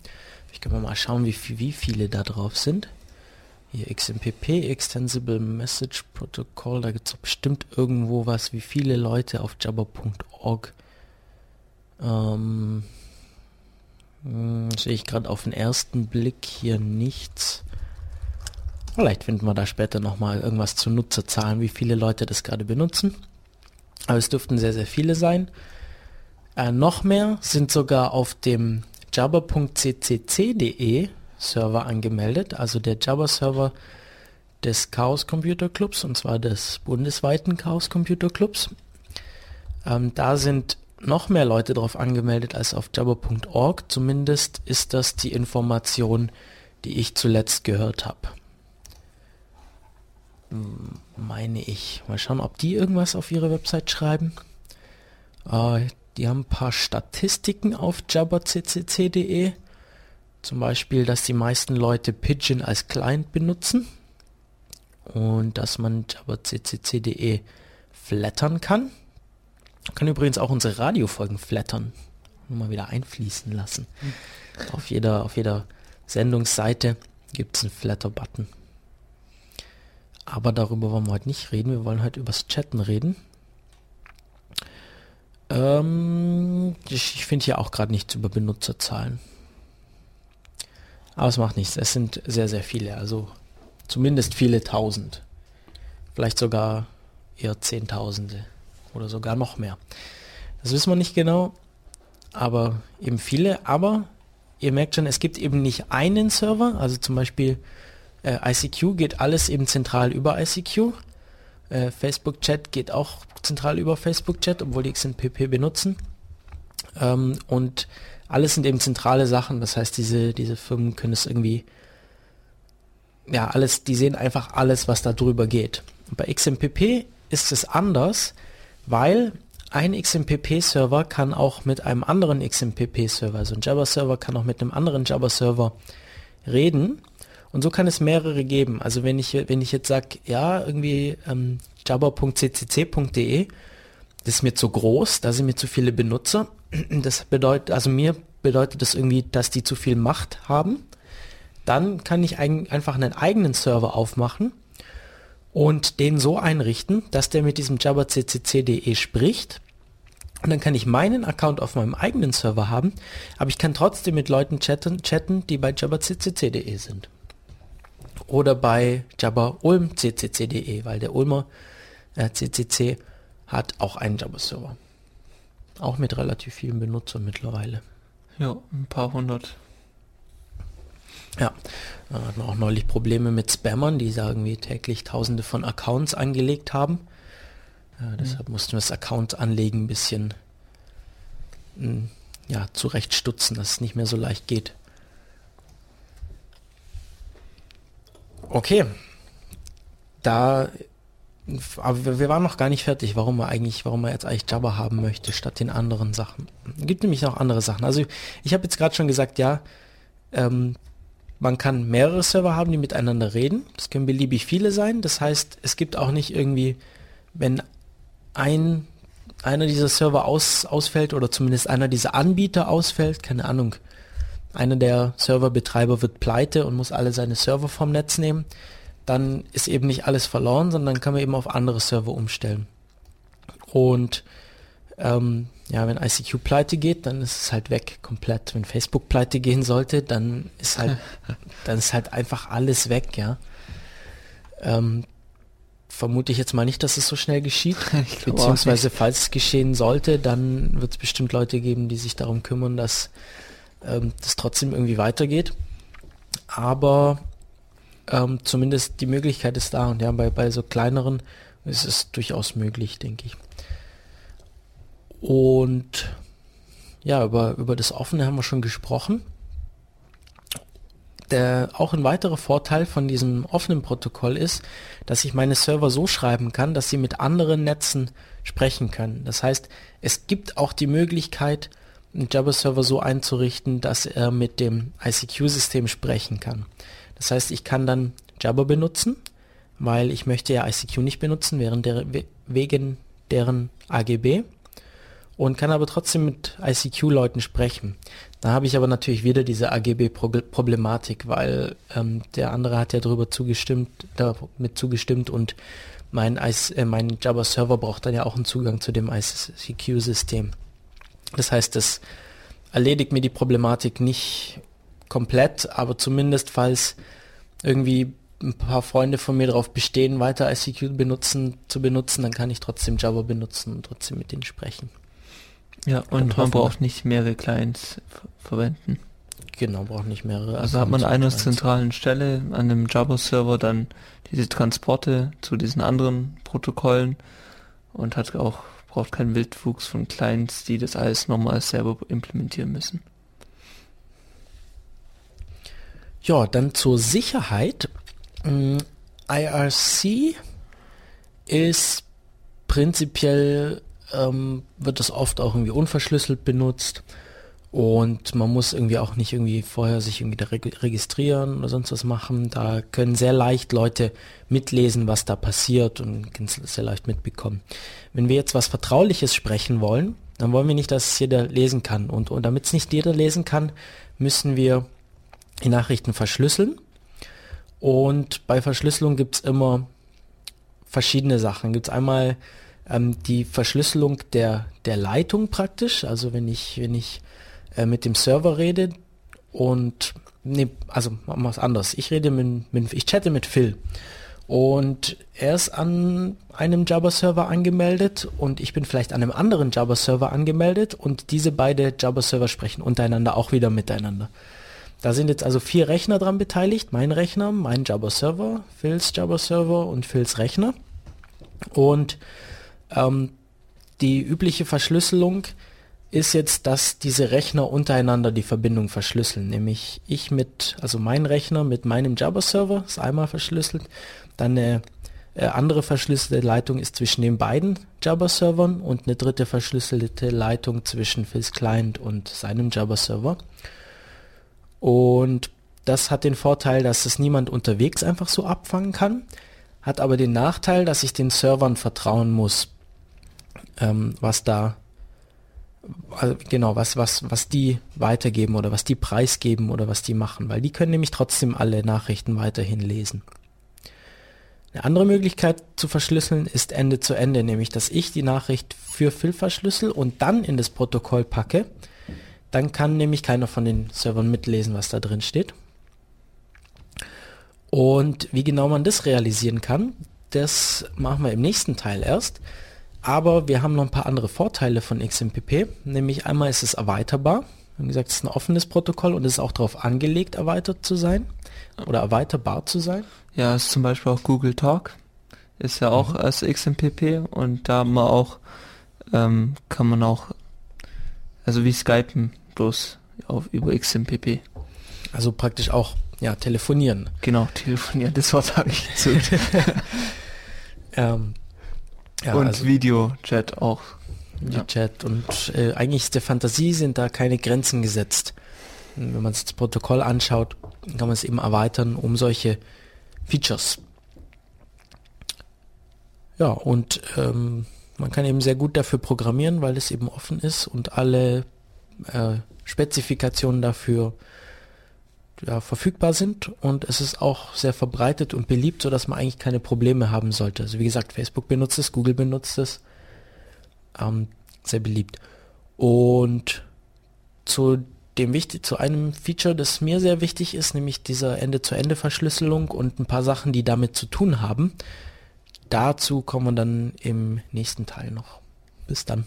Speaker 2: Ich kann mal schauen, wie, viel, wie viele da drauf sind. Hier XMPP, Extensible Message Protocol, da gibt es bestimmt irgendwo was, wie viele Leute auf jabber.org. Ähm, hm, sehe ich gerade auf den ersten Blick hier nichts. Vielleicht finden wir da später nochmal irgendwas zu Nutzerzahlen, wie viele Leute das gerade benutzen. Aber es dürften sehr, sehr viele sein. Äh, noch mehr sind sogar auf dem jabber.ccc.de Server angemeldet, also der Jabber-Server des Chaos Computer Clubs, und zwar des bundesweiten Chaos Computer Clubs. Ähm, da sind noch mehr Leute drauf angemeldet als auf jabber.org. Zumindest ist das die Information, die ich zuletzt gehört habe. Hm, Meine ich. Mal schauen, ob die irgendwas auf ihre Website schreiben. Äh, die haben ein paar Statistiken auf jabberccc.de. Zum Beispiel, dass die meisten Leute Pigeon als Client benutzen. und dass man jabberccc.de flattern kann. Kann übrigens auch unsere Radiofolgen flattern. Nur mal wieder einfließen lassen. Auf jeder, auf jeder Sendungsseite gibt es einen Flatter-Button. Aber darüber wollen wir heute nicht reden. Wir wollen heute übers Chatten reden. Ähm, ich, finde hier auch gerade nichts über Benutzerzahlen. Aber es macht nichts. Es sind sehr, sehr viele. Also zumindest viele tausend. Vielleicht sogar eher Zehntausende oder sogar noch mehr. Das wissen wir nicht genau, aber eben viele. Aber ihr merkt schon, es gibt eben nicht einen Server. Also zum Beispiel äh, ICQ geht alles eben zentral über ICQ. Äh, Facebook Chat geht auch zentral über Facebook Chat, obwohl die XMPP benutzen. Ähm, und alles sind eben zentrale Sachen. Das heißt, diese, diese Firmen können es irgendwie, ja, alles, die sehen einfach alles, was da drüber geht. Und bei XMPP ist es anders, weil ein XMPP-Server kann auch mit einem anderen XMPP-Server, also ein Java-Server kann auch mit einem anderen Java-Server reden und so kann es mehrere geben. Also wenn ich, wenn ich jetzt sage, ja, irgendwie ähm, java.ccc.de, das ist mir zu groß, da sind mir zu viele Benutzer. Das bedeutet, also mir bedeutet das irgendwie, dass die zu viel Macht haben. Dann kann ich ein, einfach einen eigenen Server aufmachen und den so einrichten, dass der mit diesem java.ccc.de spricht. Und dann kann ich meinen Account auf meinem eigenen Server haben, aber ich kann trotzdem mit Leuten chatten, chatten die bei java.ccc.de sind oder bei Jabba Ulm ccc.de, weil der Ulmer äh, CCC hat auch einen Jabba-Server. Auch mit relativ vielen Benutzern mittlerweile.
Speaker 3: Ja, ein paar hundert.
Speaker 2: Ja, da hat man auch neulich Probleme mit Spammern, die sagen, wir täglich tausende von Accounts angelegt haben. Äh, deshalb mhm. mussten wir das Account anlegen ein bisschen hm, ja, zurechtstutzen, dass es nicht mehr so leicht geht. Okay. Da, aber wir waren noch gar nicht fertig, warum man eigentlich, warum man jetzt eigentlich Jabba haben möchte, statt den anderen Sachen. Gibt nämlich noch andere Sachen. Also ich habe jetzt gerade schon gesagt, ja, ähm, man kann mehrere Server haben, die miteinander reden. Das können beliebig viele sein. Das heißt, es gibt auch nicht irgendwie, wenn ein einer dieser Server aus, ausfällt oder zumindest einer dieser Anbieter ausfällt, keine Ahnung, einer der Serverbetreiber wird pleite und muss alle seine Server vom Netz nehmen, dann ist eben nicht alles verloren, sondern kann man eben auf andere Server umstellen. Und ähm, ja, wenn ICQ pleite geht, dann ist es halt weg komplett. Wenn Facebook pleite gehen sollte, dann ist halt, dann ist halt einfach alles weg, ja. Ähm, vermute ich jetzt mal nicht, dass es so schnell geschieht. Beziehungsweise, falls es geschehen sollte, dann wird es bestimmt Leute geben, die sich darum kümmern, dass ähm, das trotzdem irgendwie weitergeht. Aber ähm, zumindest die Möglichkeit ist da und ja, bei, bei so kleineren ist es durchaus möglich, denke ich. Und ja, über, über das Offene haben wir schon gesprochen. Der, auch ein weiterer Vorteil von diesem offenen Protokoll ist, dass ich meine Server so schreiben kann, dass sie mit anderen Netzen sprechen können. Das heißt, es gibt auch die Möglichkeit, einen Jabber-Server so einzurichten, dass er mit dem ICQ-System sprechen kann. Das heißt, ich kann dann Jabber benutzen, weil ich möchte ja ICQ nicht benutzen, während der, wegen deren AGB und kann aber trotzdem mit ICQ-Leuten sprechen. Da habe ich aber natürlich wieder diese AGB-Problematik, weil ähm, der andere hat ja darüber zugestimmt, damit zugestimmt und mein, äh, mein Jabber-Server braucht dann ja auch einen Zugang zu dem ICQ-System. Das heißt, das erledigt mir die Problematik nicht komplett, aber zumindest falls irgendwie ein paar Freunde von mir darauf bestehen, weiter ICQ benutzen, zu benutzen, dann kann ich trotzdem Java benutzen und trotzdem mit denen sprechen.
Speaker 3: Ja, und man braucht nicht mehrere Clients verwenden.
Speaker 2: Genau, braucht nicht mehrere.
Speaker 3: Also hat man an einer zentralen Stelle an einem Java-Server dann diese Transporte zu diesen anderen Protokollen und hat auch braucht keinen Wildwuchs von Clients, die das alles nochmal selber implementieren müssen.
Speaker 2: Ja, dann zur Sicherheit. Mm, IRC ist prinzipiell, ähm, wird das oft auch irgendwie unverschlüsselt benutzt Und man muss irgendwie auch nicht irgendwie vorher sich irgendwie registrieren oder sonst was machen. Da können sehr leicht Leute mitlesen, was da passiert und sehr leicht mitbekommen. Wenn wir jetzt was Vertrauliches sprechen wollen, dann wollen wir nicht, dass es jeder lesen kann. Und, und damit es nicht jeder lesen kann, müssen wir die Nachrichten verschlüsseln. Und bei Verschlüsselung gibt es immer verschiedene Sachen. Gibt es einmal ähm, die Verschlüsselung der, der Leitung praktisch. Also wenn ich, wenn ich äh, mit dem Server rede und nee, also machen wir was anderes. Ich rede mit, mit, ich chatte mit Phil und er ist an einem Jabber-Server angemeldet und ich bin vielleicht an einem anderen Jabber-Server angemeldet und diese beide Jabber-Server sprechen untereinander auch wieder miteinander. Da sind jetzt also vier Rechner dran beteiligt. Mein Rechner, mein Jabber-Server, Phils Jabber-Server und Phils Rechner. Und ähm, die übliche Verschlüsselung ist jetzt, dass diese Rechner untereinander die Verbindung verschlüsseln. Nämlich ich mit, also mein Rechner mit meinem Jabber-Server ist einmal verschlüsselt. Dann eine äh, andere verschlüsselte Leitung ist zwischen den beiden Jabber-Servern und eine dritte verschlüsselte Leitung zwischen Phil's Client und seinem Jabber-Server. Und das hat den Vorteil, dass es niemand unterwegs einfach so abfangen kann, hat aber den Nachteil, dass ich den Servern vertrauen muss, ähm, was da also genau, was, was, was die weitergeben oder was die preisgeben oder was die machen, weil die können nämlich trotzdem alle Nachrichten weiterhin lesen. Eine andere Möglichkeit zu verschlüsseln ist Ende zu Ende, nämlich dass ich die Nachricht für Phil verschlüssel und dann in das Protokoll packe. Dann kann nämlich keiner von den Servern mitlesen, was da drin steht. Und wie genau man das realisieren kann, das machen wir im nächsten Teil erst. Aber wir haben noch ein paar andere Vorteile von XMPP. Nämlich einmal ist es erweiterbar. Wie gesagt, es ist ein offenes Protokoll und es ist auch darauf angelegt, erweitert zu sein oder erweiterbar zu sein.
Speaker 3: Ja, ist zum Beispiel auch Google Talk. Ist ja auch mhm. als XMPP und da man auch, ähm, kann man auch, also wie Skypen, bloß auf, über XMPP.
Speaker 2: Also praktisch auch, ja, telefonieren.
Speaker 3: Genau, telefonieren, das Wort habe ich gesucht.
Speaker 2: ähm,
Speaker 3: ja, und also, Videochat auch.
Speaker 2: Videochat ja. und äh, eigentlich ist der Fantasie sind da keine Grenzen gesetzt. Wenn man sich das Protokoll anschaut, kann man es eben erweitern um solche Features. Ja, und ähm, man kann eben sehr gut dafür programmieren, weil es eben offen ist und alle äh, Spezifikationen dafür ja, verfügbar sind und es ist auch sehr verbreitet und beliebt, so dass man eigentlich keine Probleme haben sollte. Also wie gesagt, Facebook benutzt es, Google benutzt es, ähm, sehr beliebt. Und zu dem zu einem Feature, das mir sehr wichtig ist, nämlich dieser Ende-zu-Ende-Verschlüsselung und ein paar Sachen, die damit zu tun haben. Dazu kommen wir dann im nächsten Teil noch. Bis dann.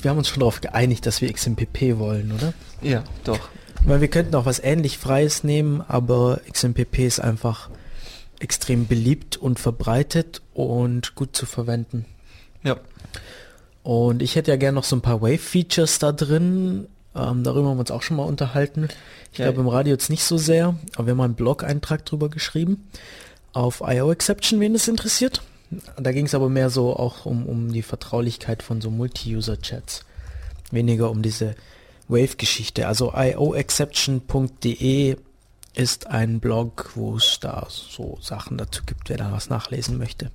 Speaker 2: Wir haben uns schon darauf geeinigt, dass wir XMPP wollen, oder?
Speaker 3: Ja, doch.
Speaker 2: Weil wir könnten auch was ähnlich Freies nehmen, aber XMPP ist einfach extrem beliebt und verbreitet und gut zu verwenden.
Speaker 3: Ja.
Speaker 2: Und ich hätte ja gerne noch so ein paar Wave-Features da drin. Ähm, darüber haben wir uns auch schon mal unterhalten. Ich ja. glaube im Radio jetzt nicht so sehr, aber wir haben mal einen Blog-Eintrag drüber geschrieben. Auf IO Exception, wen es interessiert. Da ging es aber mehr so auch um, um die Vertraulichkeit von so Multi-User-Chats. Weniger um diese Wave-Geschichte. Also ioexception.de ist ein Blog, wo es da so Sachen dazu gibt, wer da was nachlesen möchte.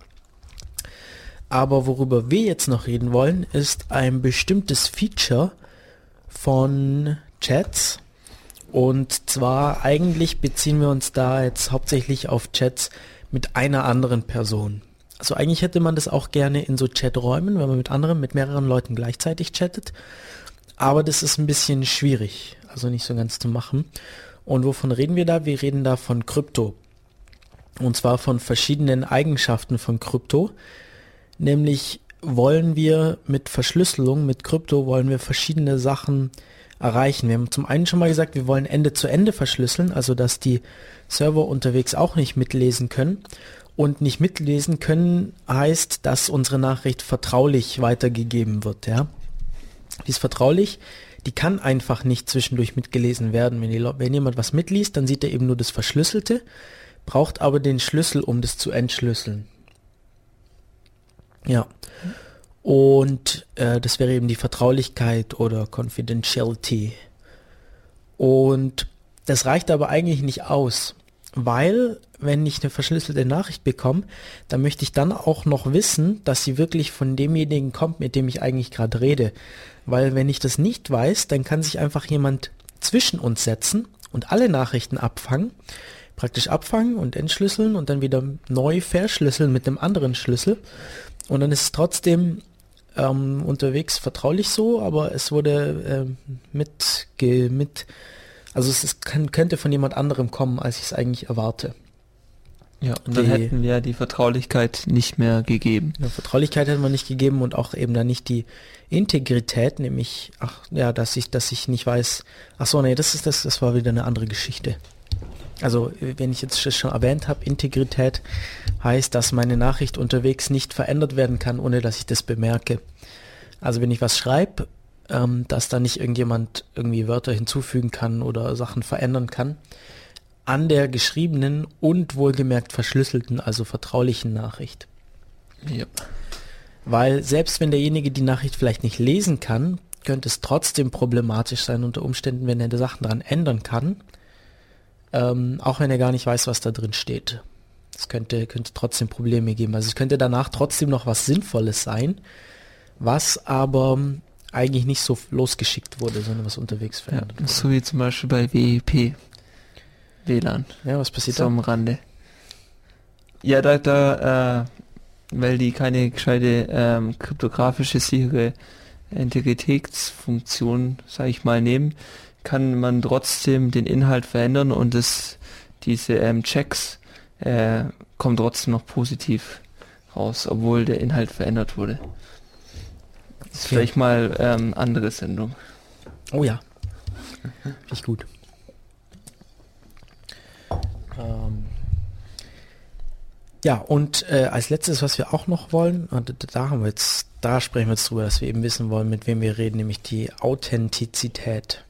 Speaker 2: Aber worüber wir jetzt noch reden wollen, ist ein bestimmtes Feature von Chats. Und zwar eigentlich beziehen wir uns da jetzt hauptsächlich auf Chats mit einer anderen Person. Also eigentlich hätte man das auch gerne in so Chaträumen, wenn man mit anderen, mit mehreren Leuten gleichzeitig chattet. Aber das ist ein bisschen schwierig, also nicht so ganz zu machen. Und wovon reden wir da? Wir reden da von Krypto. Und zwar von verschiedenen Eigenschaften von Krypto. Nämlich wollen wir mit Verschlüsselung, mit Krypto, wollen wir verschiedene Sachen erreichen. Wir haben zum einen schon mal gesagt, wir wollen Ende zu Ende verschlüsseln, also dass die Server unterwegs auch nicht mitlesen können. Und nicht mitlesen können heißt, dass unsere Nachricht vertraulich weitergegeben wird, ja. Die ist vertraulich, die kann einfach nicht zwischendurch mitgelesen werden. Wenn, die, wenn jemand was mitliest, dann sieht er eben nur das Verschlüsselte, braucht aber den Schlüssel, um das zu entschlüsseln. Ja. Und äh, das wäre eben die Vertraulichkeit oder Confidentiality Und das reicht aber eigentlich nicht aus, weil wenn ich eine verschlüsselte Nachricht bekomme, dann möchte ich dann auch noch wissen, dass sie wirklich von demjenigen kommt, mit dem ich eigentlich gerade rede. Weil wenn ich das nicht weiß, dann kann sich einfach jemand zwischen uns setzen und alle Nachrichten abfangen, praktisch abfangen und entschlüsseln und dann wieder neu verschlüsseln mit einem anderen Schlüssel. Und dann ist es trotzdem ähm, unterwegs vertraulich so, aber es wurde äh, mit, mit, also es ist, kann, könnte von jemand anderem kommen, als ich es eigentlich erwarte.
Speaker 3: Ja, und dann
Speaker 2: Die-
Speaker 3: hätten wir die Vertraulichkeit nicht mehr gegeben.
Speaker 2: Eine Vertraulichkeit hätte man nicht gegeben und auch eben dann nicht die Integrität, nämlich, ach ja, dass ich, dass ich nicht weiß, ach so, nee, das ist das, das war wieder eine andere Geschichte. Also, wenn ich jetzt schon erwähnt habe, Integrität heißt, dass meine Nachricht unterwegs nicht verändert werden kann, ohne dass ich das bemerke. Also, wenn ich was schreibe, ähm, dass da nicht irgendjemand irgendwie Wörter hinzufügen kann oder Sachen verändern kann, an der geschriebenen und wohlgemerkt verschlüsselten, also vertraulichen Nachricht.
Speaker 3: Ja.
Speaker 2: Weil selbst wenn derjenige die Nachricht vielleicht nicht lesen kann, könnte es trotzdem problematisch sein unter Umständen, wenn er die Sachen daran ändern kann, ähm, auch wenn er gar nicht weiß, was da drin steht. Es könnte, könnte trotzdem Probleme geben. Also es könnte danach trotzdem noch was Sinnvolles sein, was aber eigentlich nicht so losgeschickt wurde, sondern was unterwegs
Speaker 3: ja.
Speaker 2: verändert wurde.
Speaker 3: So wie zum Beispiel bei WEP. WLAN.
Speaker 2: Ja, was passiert
Speaker 3: So
Speaker 2: da?
Speaker 3: am Rande. Ja, da, da, äh, weil die keine gescheite ähm, kryptografische sichere Integritätsfunktion, sag ich mal, nehmen, kann man trotzdem den Inhalt verändern und das, diese ähm, Checks äh, kommen trotzdem noch positiv raus, obwohl der Inhalt verändert wurde.
Speaker 2: Okay.
Speaker 3: vielleicht mal ähm, andere Sendung.
Speaker 2: Oh ja. Ich gut. Ähm, ja, und äh, als letztes, was wir auch noch wollen, und da- da haben wir jetzt, da sprechen wir jetzt drüber, dass wir eben wissen wollen, mit wem wir reden, nämlich die Authentizität.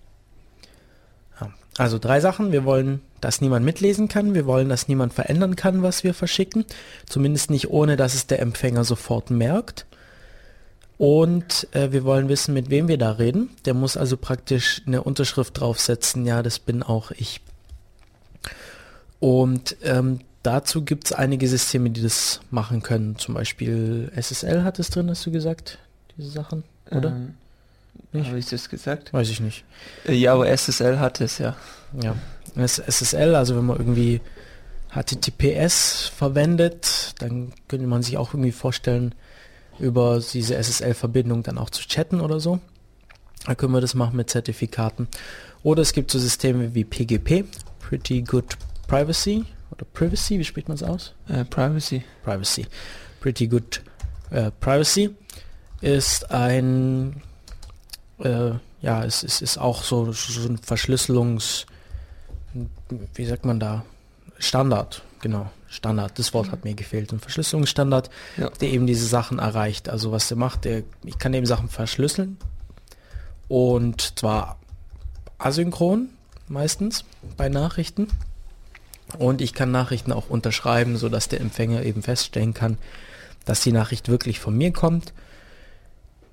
Speaker 2: Ja, also drei Sachen. Wir wollen, dass niemand mitlesen kann. Wir wollen, dass niemand verändern kann, was wir verschicken. Zumindest nicht ohne, dass es der Empfänger sofort merkt. Und äh, wir wollen wissen, mit wem wir da reden. Der muss also praktisch eine Unterschrift draufsetzen, ja, das bin auch ich. Und ähm, dazu gibt es einige Systeme, die das machen können. Zum Beispiel SSL hat es drin, hast du gesagt, diese Sachen, oder?
Speaker 3: Ähm? Habe ich das gesagt?
Speaker 2: Weiß ich nicht.
Speaker 3: Äh, Ja, aber SSL hat es ja.
Speaker 2: Ja. SSL, also wenn man irgendwie HTTPS verwendet, dann könnte man sich auch irgendwie vorstellen, über diese SSL-Verbindung dann auch zu chatten oder so. Da können wir das machen mit Zertifikaten. Oder es gibt so Systeme wie PGP, Pretty Good Privacy oder Privacy, wie spricht man es aus?
Speaker 3: Äh, Privacy.
Speaker 2: Privacy. Pretty Good äh, Privacy ist ein, äh, ja, es, es ist auch so, so ein Verschlüsselungs, wie sagt man da, Standard, genau, Standard, das Wort hat mir gefehlt, ein Verschlüsselungsstandard,
Speaker 3: Ja.
Speaker 2: der eben diese Sachen erreicht. Also was der macht, der, ich kann eben Sachen verschlüsseln und zwar asynchron meistens bei Nachrichten und ich kann Nachrichten auch unterschreiben, sodass der Empfänger eben feststellen kann, dass die Nachricht wirklich von mir kommt.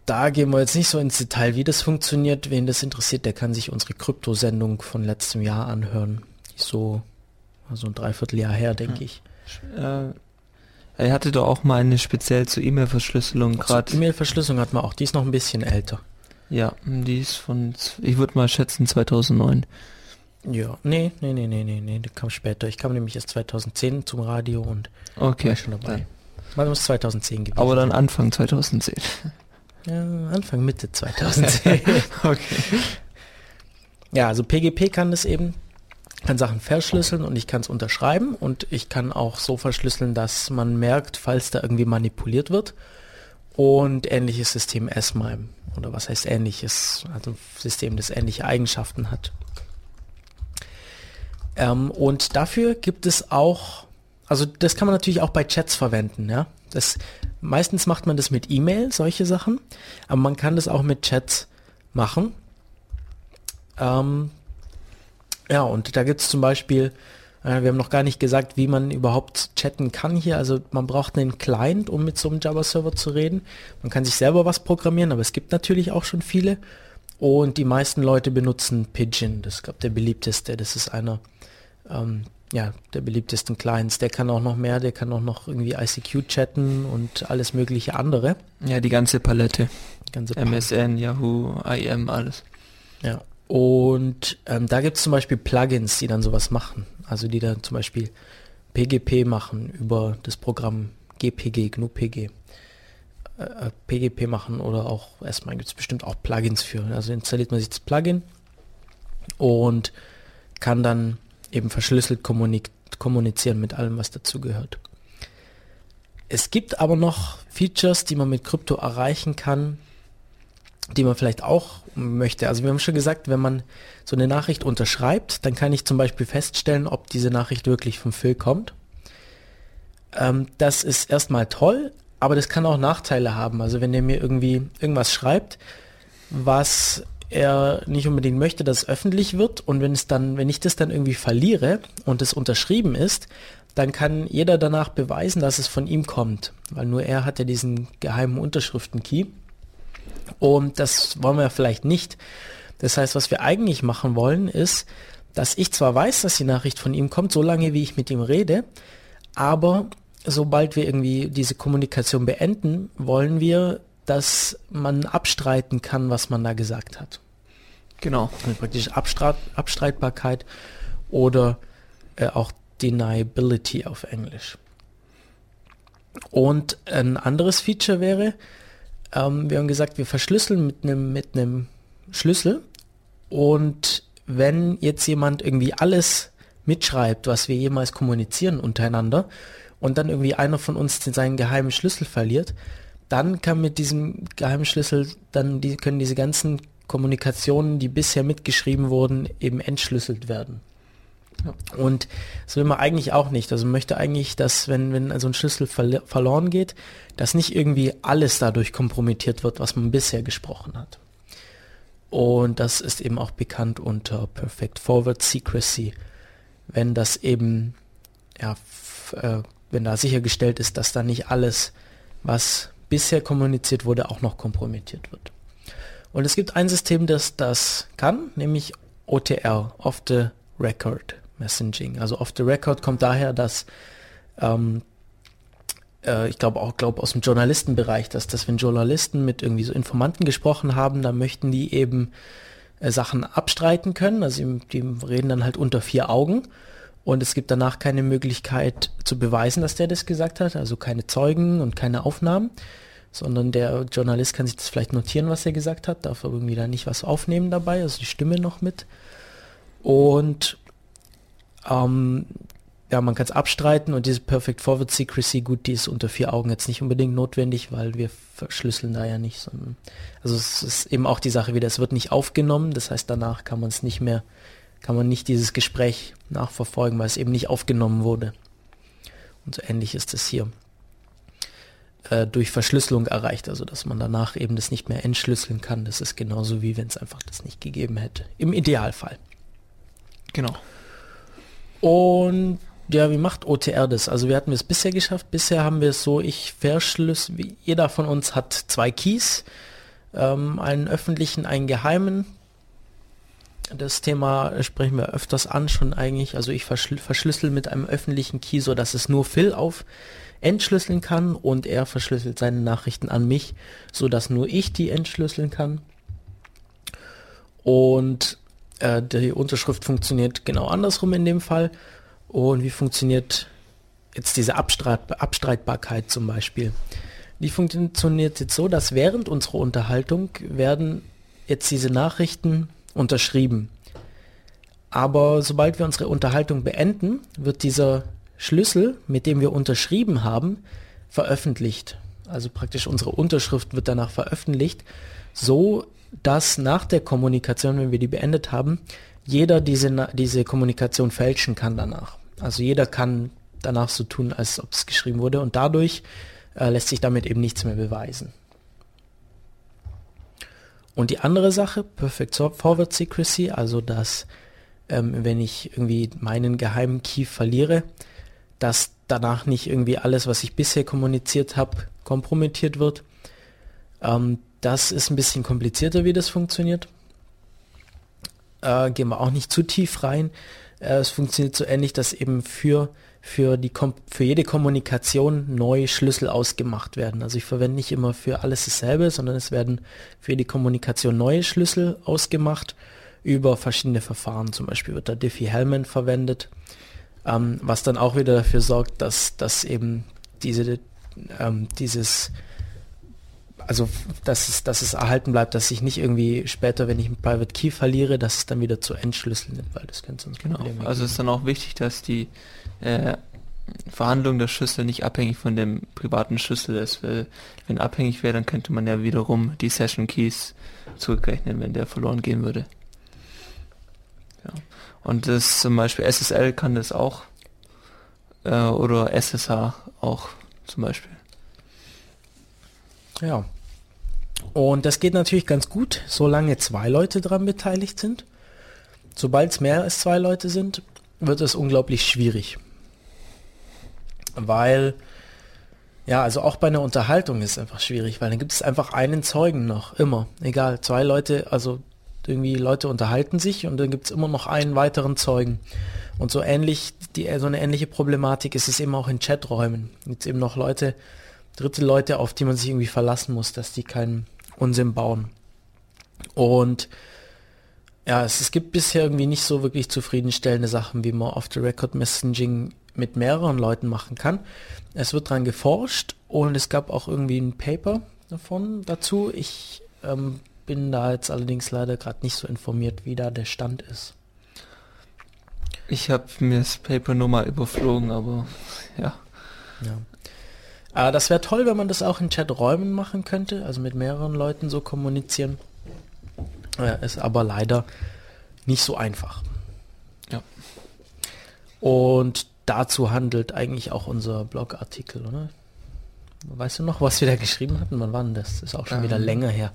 Speaker 2: Da gehen wir jetzt nicht so ins Detail, wie das funktioniert. Wen das interessiert, der kann sich unsere Kryptosendung von letztem Jahr anhören. Die ist so, so ein Dreivierteljahr her, denke ich.
Speaker 3: Äh, er hatte doch auch mal eine speziell zur E-Mail-Verschlüsselung gerade.
Speaker 2: E-Mail-Verschlüsselung hat man auch, die ist noch ein bisschen älter.
Speaker 3: Ja, die ist von, ich würde mal schätzen 2009.
Speaker 2: Ja, nee, nee, nee, nee, nee, nee, die kam später. Ich kam nämlich erst 2010 zum Radio und
Speaker 3: Okay.
Speaker 2: war schon dabei.
Speaker 3: dann.
Speaker 2: Man muss 2010 gewesen.
Speaker 3: Aber dann. Anfang 2010.
Speaker 2: ja, Anfang Mitte 2010.
Speaker 3: okay.
Speaker 2: Ja, also PGP kann das eben, kann Sachen verschlüsseln und ich kann es unterschreiben und ich kann auch so verschlüsseln, dass man merkt, falls da irgendwie manipuliert wird. Und ähnliches System S-MIME. Oder was heißt ähnliches? Also System, das ähnliche Eigenschaften hat. Ähm, und dafür gibt es auch, also das kann man natürlich auch bei Chats verwenden, ja. Das, meistens macht man das mit E-Mail, solche Sachen, aber man kann das auch mit Chats machen. Ähm, ja, und da gibt es zum Beispiel, äh, wir haben noch gar nicht gesagt, wie man überhaupt chatten kann hier. Also man braucht einen Client, um mit so einem Java-Server zu reden. Man kann sich selber was programmieren, aber es gibt natürlich auch schon viele. Und die meisten Leute benutzen Pigeon, das ist, glaube der beliebteste. Das ist einer ähm, ja, der beliebtesten Clients. Der kann auch noch mehr, der kann auch noch irgendwie ICQ chatten und alles mögliche andere.
Speaker 3: Ja, die ganze Palette.
Speaker 2: Die ganze
Speaker 3: MSN, Yahoo, IM, alles.
Speaker 2: Ja. Und ähm, da gibt es zum Beispiel Plugins, die dann sowas machen. Also die dann zum Beispiel PGP machen über das Programm GPG, GNU-PG. Äh, PGP machen oder auch, erstmal gibt es bestimmt auch Plugins für. Also installiert man sich das Plugin und kann dann eben verschlüsselt kommunizieren mit allem, was dazugehört. Es gibt aber noch Features, die man mit Krypto erreichen kann, die man vielleicht auch möchte. Also wir haben schon gesagt, wenn man so eine Nachricht unterschreibt, dann kann ich zum Beispiel feststellen, ob diese Nachricht wirklich vom Phil kommt. Ähm, das ist erstmal toll, aber das kann auch Nachteile haben. Also wenn er mir irgendwie irgendwas schreibt, was er nicht unbedingt möchte, dass es öffentlich wird und wenn es dann, wenn ich das dann irgendwie verliere und es unterschrieben ist, dann kann jeder danach beweisen, dass es von ihm kommt, weil nur er hat ja diesen geheimen Unterschriften-Key und das wollen wir vielleicht nicht. Das heißt, was wir eigentlich machen wollen, ist, dass ich zwar weiß, dass die Nachricht von ihm kommt, solange wie ich mit ihm rede, aber sobald wir irgendwie diese Kommunikation beenden, wollen wir dass man abstreiten kann, was man da gesagt hat.
Speaker 3: Genau.
Speaker 2: Also praktisch Abstreit, Abstreitbarkeit oder äh, auch Deniability auf Englisch. Und ein anderes Feature wäre, ähm, wir haben gesagt, wir verschlüsseln mit einem mit Schlüssel und wenn jetzt jemand irgendwie alles mitschreibt, was wir jemals kommunizieren untereinander und dann irgendwie einer von uns seinen geheimen Schlüssel verliert, dann kann mit diesem Geheimschlüssel dann die, können diese ganzen Kommunikationen, die bisher mitgeschrieben wurden, eben entschlüsselt werden. Und das will man eigentlich auch nicht. Also man möchte eigentlich, dass wenn, wenn also ein Schlüssel ver verloren geht, dass nicht irgendwie alles dadurch kompromittiert wird, was man bisher gesprochen hat. Und das ist eben auch bekannt unter Perfect Forward Secrecy, wenn das eben, ja, äh, wenn da sichergestellt ist, dass da nicht alles, was bisher kommuniziert wurde, auch noch kompromittiert wird. Und es gibt ein System, das das kann, nämlich OTR, Off the Record Messaging. Also Off the Record kommt daher, dass ähm, äh, ich glaube auch glaub aus dem Journalistenbereich, dass das, wenn Journalisten mit irgendwie so Informanten gesprochen haben, dann möchten die eben äh, Sachen abstreiten können. Also die reden dann halt unter vier Augen und es gibt danach keine Möglichkeit zu beweisen, dass der das gesagt hat, also keine Zeugen und keine Aufnahmen, sondern der Journalist kann sich das vielleicht notieren, was er gesagt hat, darf irgendwie da nicht was aufnehmen dabei, also die Stimme noch mit. Und ähm, ja, man kann es abstreiten und diese Perfect Forward Secrecy, gut, die ist unter vier Augen jetzt nicht unbedingt notwendig, weil wir verschlüsseln da ja nicht, sondern also es ist eben auch die Sache wieder, es wird nicht aufgenommen, das heißt danach kann man es nicht mehr kann man nicht dieses Gespräch nachverfolgen, weil es eben nicht aufgenommen wurde. Und so ähnlich ist es hier äh, durch Verschlüsselung erreicht, also dass man danach eben das nicht mehr entschlüsseln kann. Das ist genauso wie wenn es einfach das nicht gegeben hätte. Im Idealfall.
Speaker 3: Genau.
Speaker 2: Und ja, wie macht OTR das? Also wir hatten es bisher geschafft. Bisher haben wir es so, ich verschlüssel, jeder von uns hat zwei Keys, ähm, einen öffentlichen, einen geheimen. Das Thema sprechen wir öfters an schon eigentlich. Also ich verschl verschlüssel mit einem öffentlichen Key, so dass es nur Phil auf entschlüsseln kann und er verschlüsselt seine Nachrichten an mich, so dass nur ich die entschlüsseln kann. Und äh, die Unterschrift funktioniert genau andersrum in dem Fall. Und wie funktioniert jetzt diese Abstreit Abstreitbarkeit zum Beispiel? Die funktioniert jetzt so, dass während unserer Unterhaltung werden jetzt diese Nachrichten unterschrieben. Aber sobald wir unsere Unterhaltung beenden, wird dieser Schlüssel, mit dem wir unterschrieben haben, veröffentlicht. Also praktisch unsere Unterschrift wird danach veröffentlicht, so dass nach der Kommunikation, wenn wir die beendet haben, jeder diese, diese Kommunikation fälschen kann danach. Also jeder kann danach so tun, als ob es geschrieben wurde und dadurch äh, lässt sich damit eben nichts mehr beweisen. Und die andere Sache, Perfect Forward Secrecy, also dass ähm, wenn ich irgendwie meinen geheimen Key verliere, dass danach nicht irgendwie alles, was ich bisher kommuniziert habe, kompromittiert wird. Ähm, das ist ein bisschen komplizierter, wie das funktioniert. Äh, gehen wir auch nicht zu tief rein. Äh, es funktioniert so ähnlich, dass eben für für, die, für jede Kommunikation neue Schlüssel ausgemacht werden. Also ich verwende nicht immer für alles dasselbe, sondern es werden für jede Kommunikation neue Schlüssel ausgemacht über verschiedene Verfahren. Zum Beispiel wird da Diffie-Hellman verwendet, ähm, was dann auch wieder dafür sorgt, dass, dass eben diese, ähm, dieses also dass es, dass es erhalten bleibt, dass ich nicht irgendwie später, wenn ich einen Private Key verliere, dass es dann wieder zu entschlüsseln wird, weil das könnte sonst
Speaker 3: genau. Also ist dann auch wichtig, dass die äh, Verhandlung der Schlüssel nicht abhängig von dem privaten Schlüssel ist. Weil wenn abhängig wäre, dann könnte man ja wiederum die Session Keys zurückrechnen, wenn der verloren gehen würde. Ja. Und das zum Beispiel SSL kann das auch äh, oder SSH auch zum Beispiel.
Speaker 2: Ja, und das geht natürlich ganz gut, solange zwei Leute daran beteiligt sind. Sobald es mehr als zwei Leute sind, wird es unglaublich schwierig. Weil, ja, also auch bei einer Unterhaltung ist es einfach schwierig, weil dann gibt es einfach einen Zeugen noch, immer. Egal, zwei Leute, also irgendwie Leute unterhalten sich und dann gibt es immer noch einen weiteren Zeugen. Und so ähnlich, die, so eine ähnliche Problematik ist es eben auch in Chaträumen. Jetzt eben noch Leute, dritte Leute, auf die man sich irgendwie verlassen muss, dass die keinen Unsinn bauen. Und ja, es, es gibt bisher irgendwie nicht so wirklich zufriedenstellende Sachen, wie man auf the Record Messaging mit mehreren Leuten machen kann. Es wird dran geforscht und es gab auch irgendwie ein Paper davon dazu. Ich ähm, bin da jetzt allerdings leider gerade nicht so informiert, wie da der Stand ist.
Speaker 3: Ich habe mir das Paper nur mal überflogen, aber ja.
Speaker 2: Ja. Aber das wäre toll, wenn man das auch in Chaträumen machen könnte, also mit mehreren Leuten so kommunizieren. Äh, ist aber leider nicht so einfach.
Speaker 3: Ja.
Speaker 2: Und dazu handelt eigentlich auch unser Blogartikel, oder? Weißt du noch, was wir da geschrieben hatten? Wann war denn das? Das ist auch schon ähm, wieder länger her,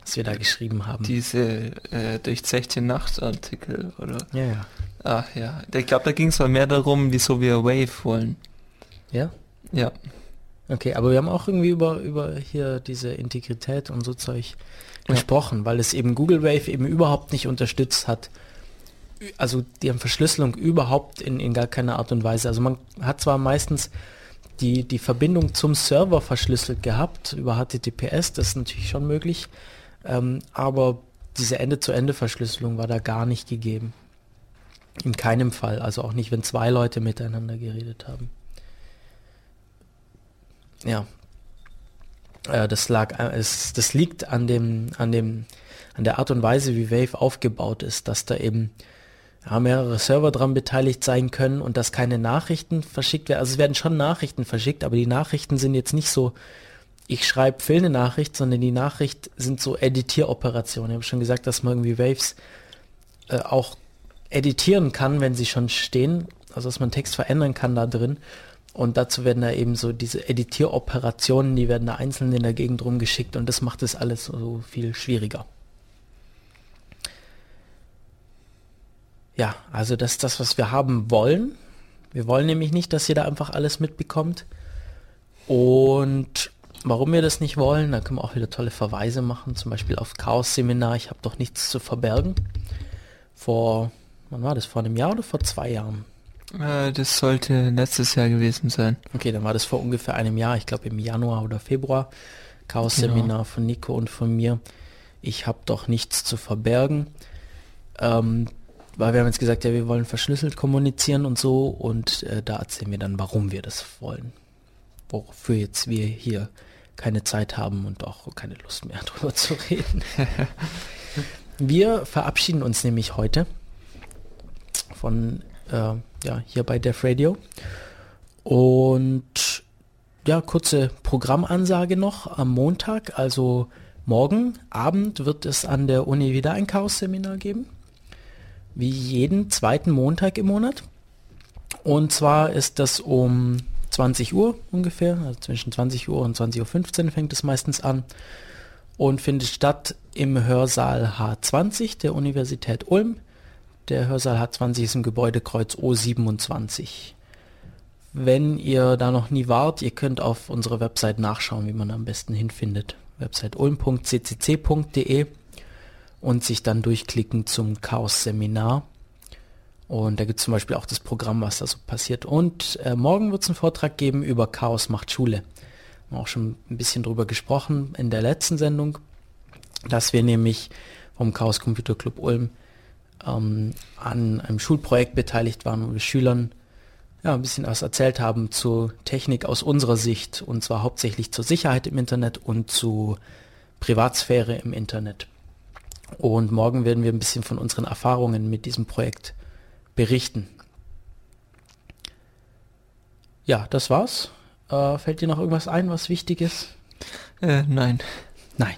Speaker 2: dass wir da geschrieben haben.
Speaker 3: Diese äh, durch 16 Nachtartikel, oder?
Speaker 2: Ja, ja.
Speaker 3: Ach ja. Ich glaube, da ging es mal mehr darum, wieso wir Wave wollen.
Speaker 2: Ja?
Speaker 3: Ja.
Speaker 2: Okay, aber wir haben auch irgendwie über, über hier diese Integrität und so Zeug ja. gesprochen, weil es eben Google Wave eben überhaupt nicht unterstützt hat. Also die haben Verschlüsselung überhaupt in, in gar keiner Art und Weise. Also man hat zwar meistens die, die Verbindung zum Server verschlüsselt gehabt über HTTPS, das ist natürlich schon möglich, ähm, aber diese Ende-zu-Ende-Verschlüsselung war da gar nicht gegeben. In keinem Fall, also auch nicht, wenn zwei Leute miteinander geredet haben. Ja. Äh, das lag, äh, es, das liegt an dem, an dem, an der Art und Weise, wie Wave aufgebaut ist, dass da eben ja, mehrere Server dran beteiligt sein können und dass keine Nachrichten verschickt werden. Also es werden schon Nachrichten verschickt, aber die Nachrichten sind jetzt nicht so, ich schreibe Phil eine Nachricht, sondern die Nachricht sind so Editieroperationen. Ich habe schon gesagt, dass man irgendwie Waves äh, auch editieren kann, wenn sie schon stehen, also dass man Text verändern kann da drin. Und dazu werden da eben so diese Editieroperationen, die werden da einzeln in der Gegend rumgeschickt und das macht es alles so viel schwieriger. Ja, also das ist das, was wir haben wollen. Wir wollen nämlich nicht, dass jeder einfach alles mitbekommt. Und warum wir das nicht wollen, da können wir auch wieder tolle Verweise machen, zum Beispiel auf Chaos-Seminar, ich habe doch nichts zu verbergen. Vor, wann war das, vor einem Jahr oder vor zwei Jahren?
Speaker 3: Äh, das sollte letztes Jahr gewesen sein.
Speaker 2: Okay, dann war das vor ungefähr einem Jahr, ich glaube im Januar oder Februar. Chaos-Seminar genau. von Nico und von mir. Ich habe doch nichts zu verbergen. Ähm, weil wir haben jetzt gesagt, ja, wir wollen verschlüsselt kommunizieren und so und äh, da erzählen wir dann, warum wir das wollen. Wofür jetzt wir hier keine Zeit haben und auch keine Lust mehr drüber zu reden. wir verabschieden uns nämlich heute von äh, ja, hier bei Def Radio. Und ja, kurze Programmansage noch am Montag, also morgen Abend wird es an der Uni wieder ein Chaos-Seminar geben. Wie jeden zweiten Montag im Monat. Und zwar ist das um 20 Uhr ungefähr, also zwischen 20 Uhr und 20.15 Uhr fängt es meistens an und findet statt im Hörsaal H20 der Universität Ulm. Der Hörsaal H20 ist im Gebäudekreuz O27. Wenn ihr da noch nie wart, ihr könnt auf unserer Website nachschauen, wie man am besten hinfindet. Website ulm.ccc.de und sich dann durchklicken zum Chaos-Seminar. Und da gibt es zum Beispiel auch das Programm, was da so passiert. Und äh, morgen wird es einen Vortrag geben über Chaos macht Schule. Wir haben auch schon ein bisschen drüber gesprochen in der letzten Sendung, dass wir nämlich vom Chaos Computer Club Ulm ähm, an einem Schulprojekt beteiligt waren, wo wir Schülern ja, ein bisschen was erzählt haben zu Technik aus unserer Sicht und zwar hauptsächlich zur Sicherheit im Internet und zu Privatsphäre im Internet. Und morgen werden wir ein bisschen von unseren Erfahrungen mit diesem Projekt berichten. Ja, das war's. Äh, fällt dir noch irgendwas ein, was wichtig ist?
Speaker 3: Äh, nein.
Speaker 2: Nein.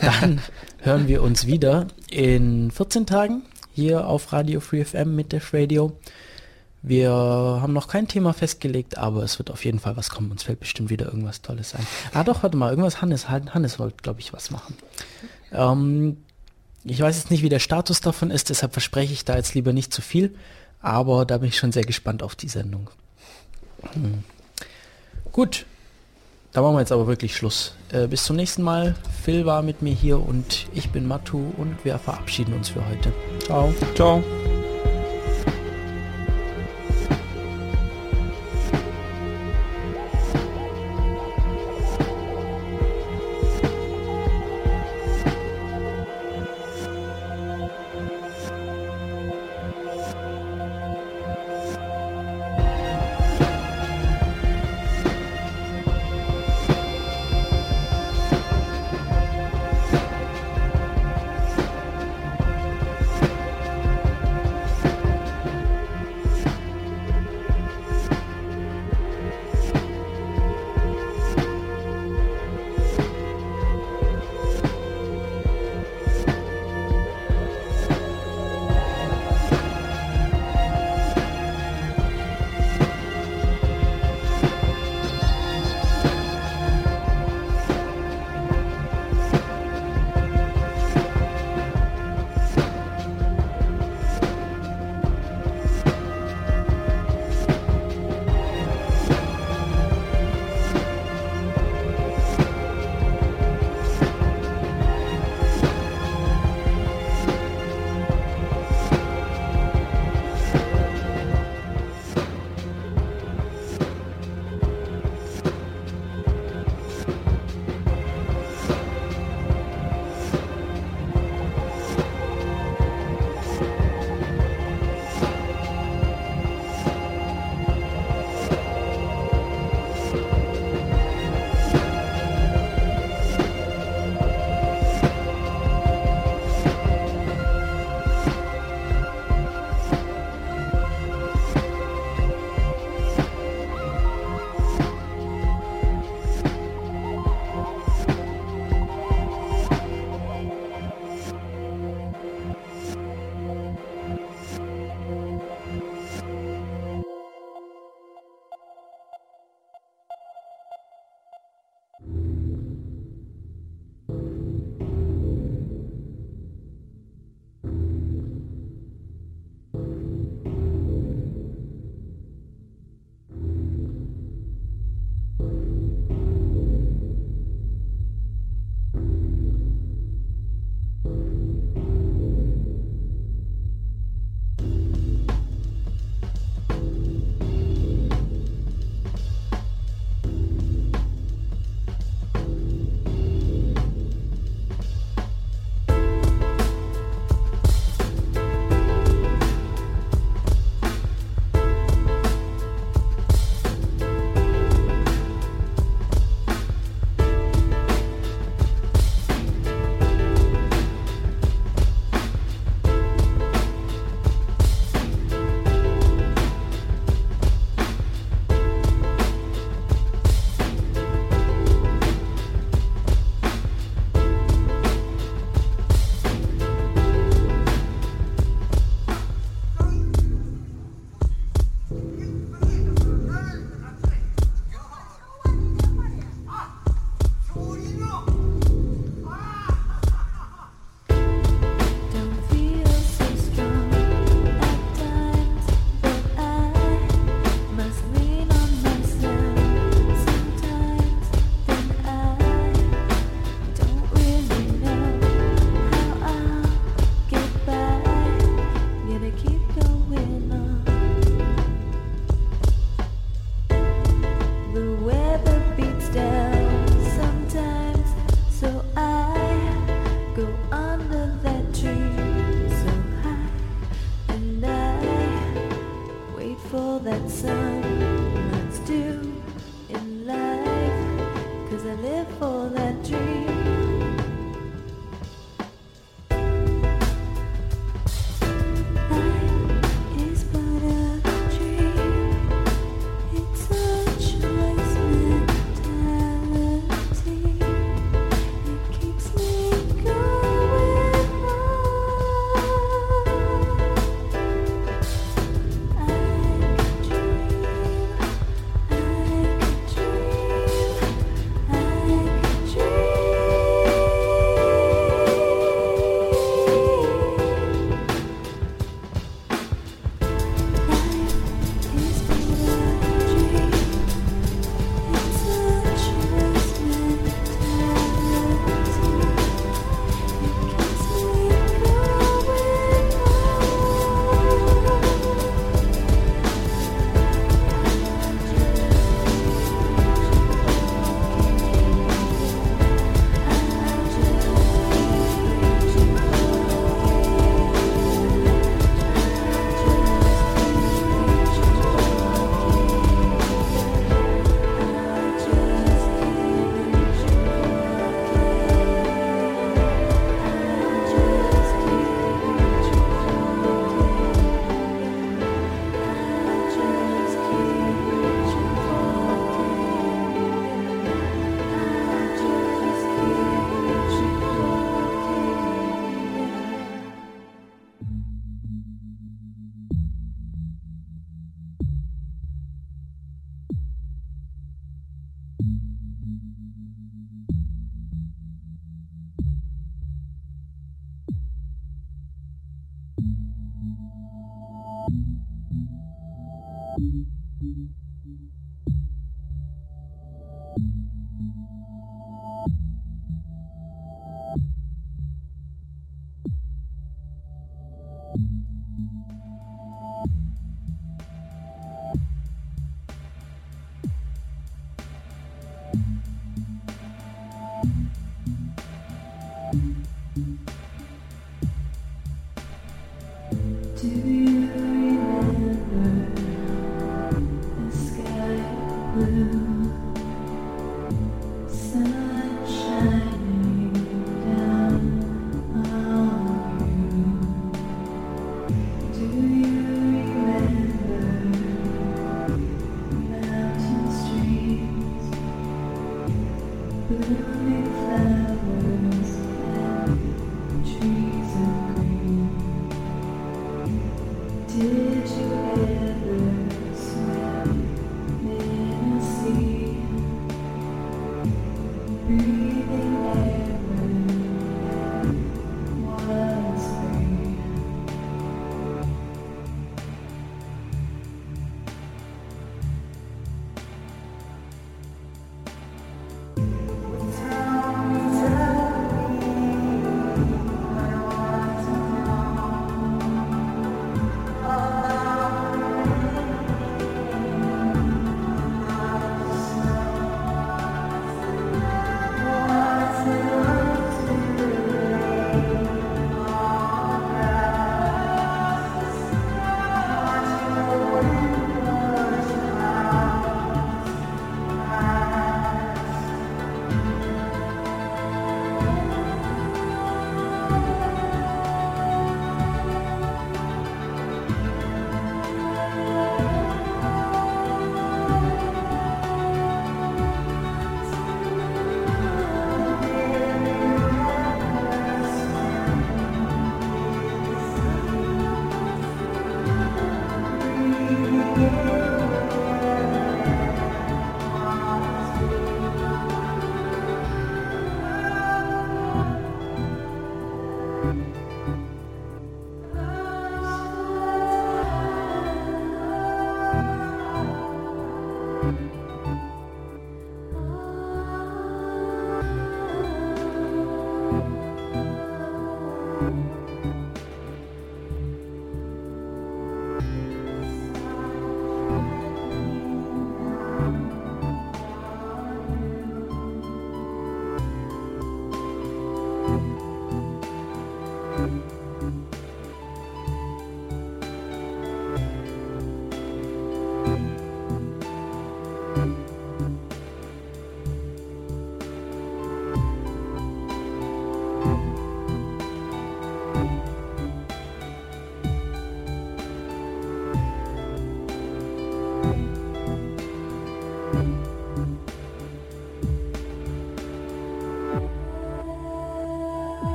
Speaker 2: Dann hören wir uns wieder in 14 Tagen hier auf Radio Free FM mit Def Radio. Wir haben noch kein Thema festgelegt, aber es wird auf jeden Fall was kommen. Uns fällt bestimmt wieder irgendwas Tolles ein. Ah doch, warte mal, irgendwas Hannes. Hannes wollte, glaube ich, was machen. Ähm, ich weiß jetzt nicht, wie der Status davon ist, deshalb verspreche ich da jetzt lieber nicht zu viel. Aber da bin ich schon sehr gespannt auf die Sendung. Hm. Gut, da machen wir jetzt aber wirklich Schluss. Äh, bis zum nächsten Mal. Phil war mit mir hier und ich bin Matu und wir verabschieden uns für heute. Ciao.
Speaker 3: Ciao.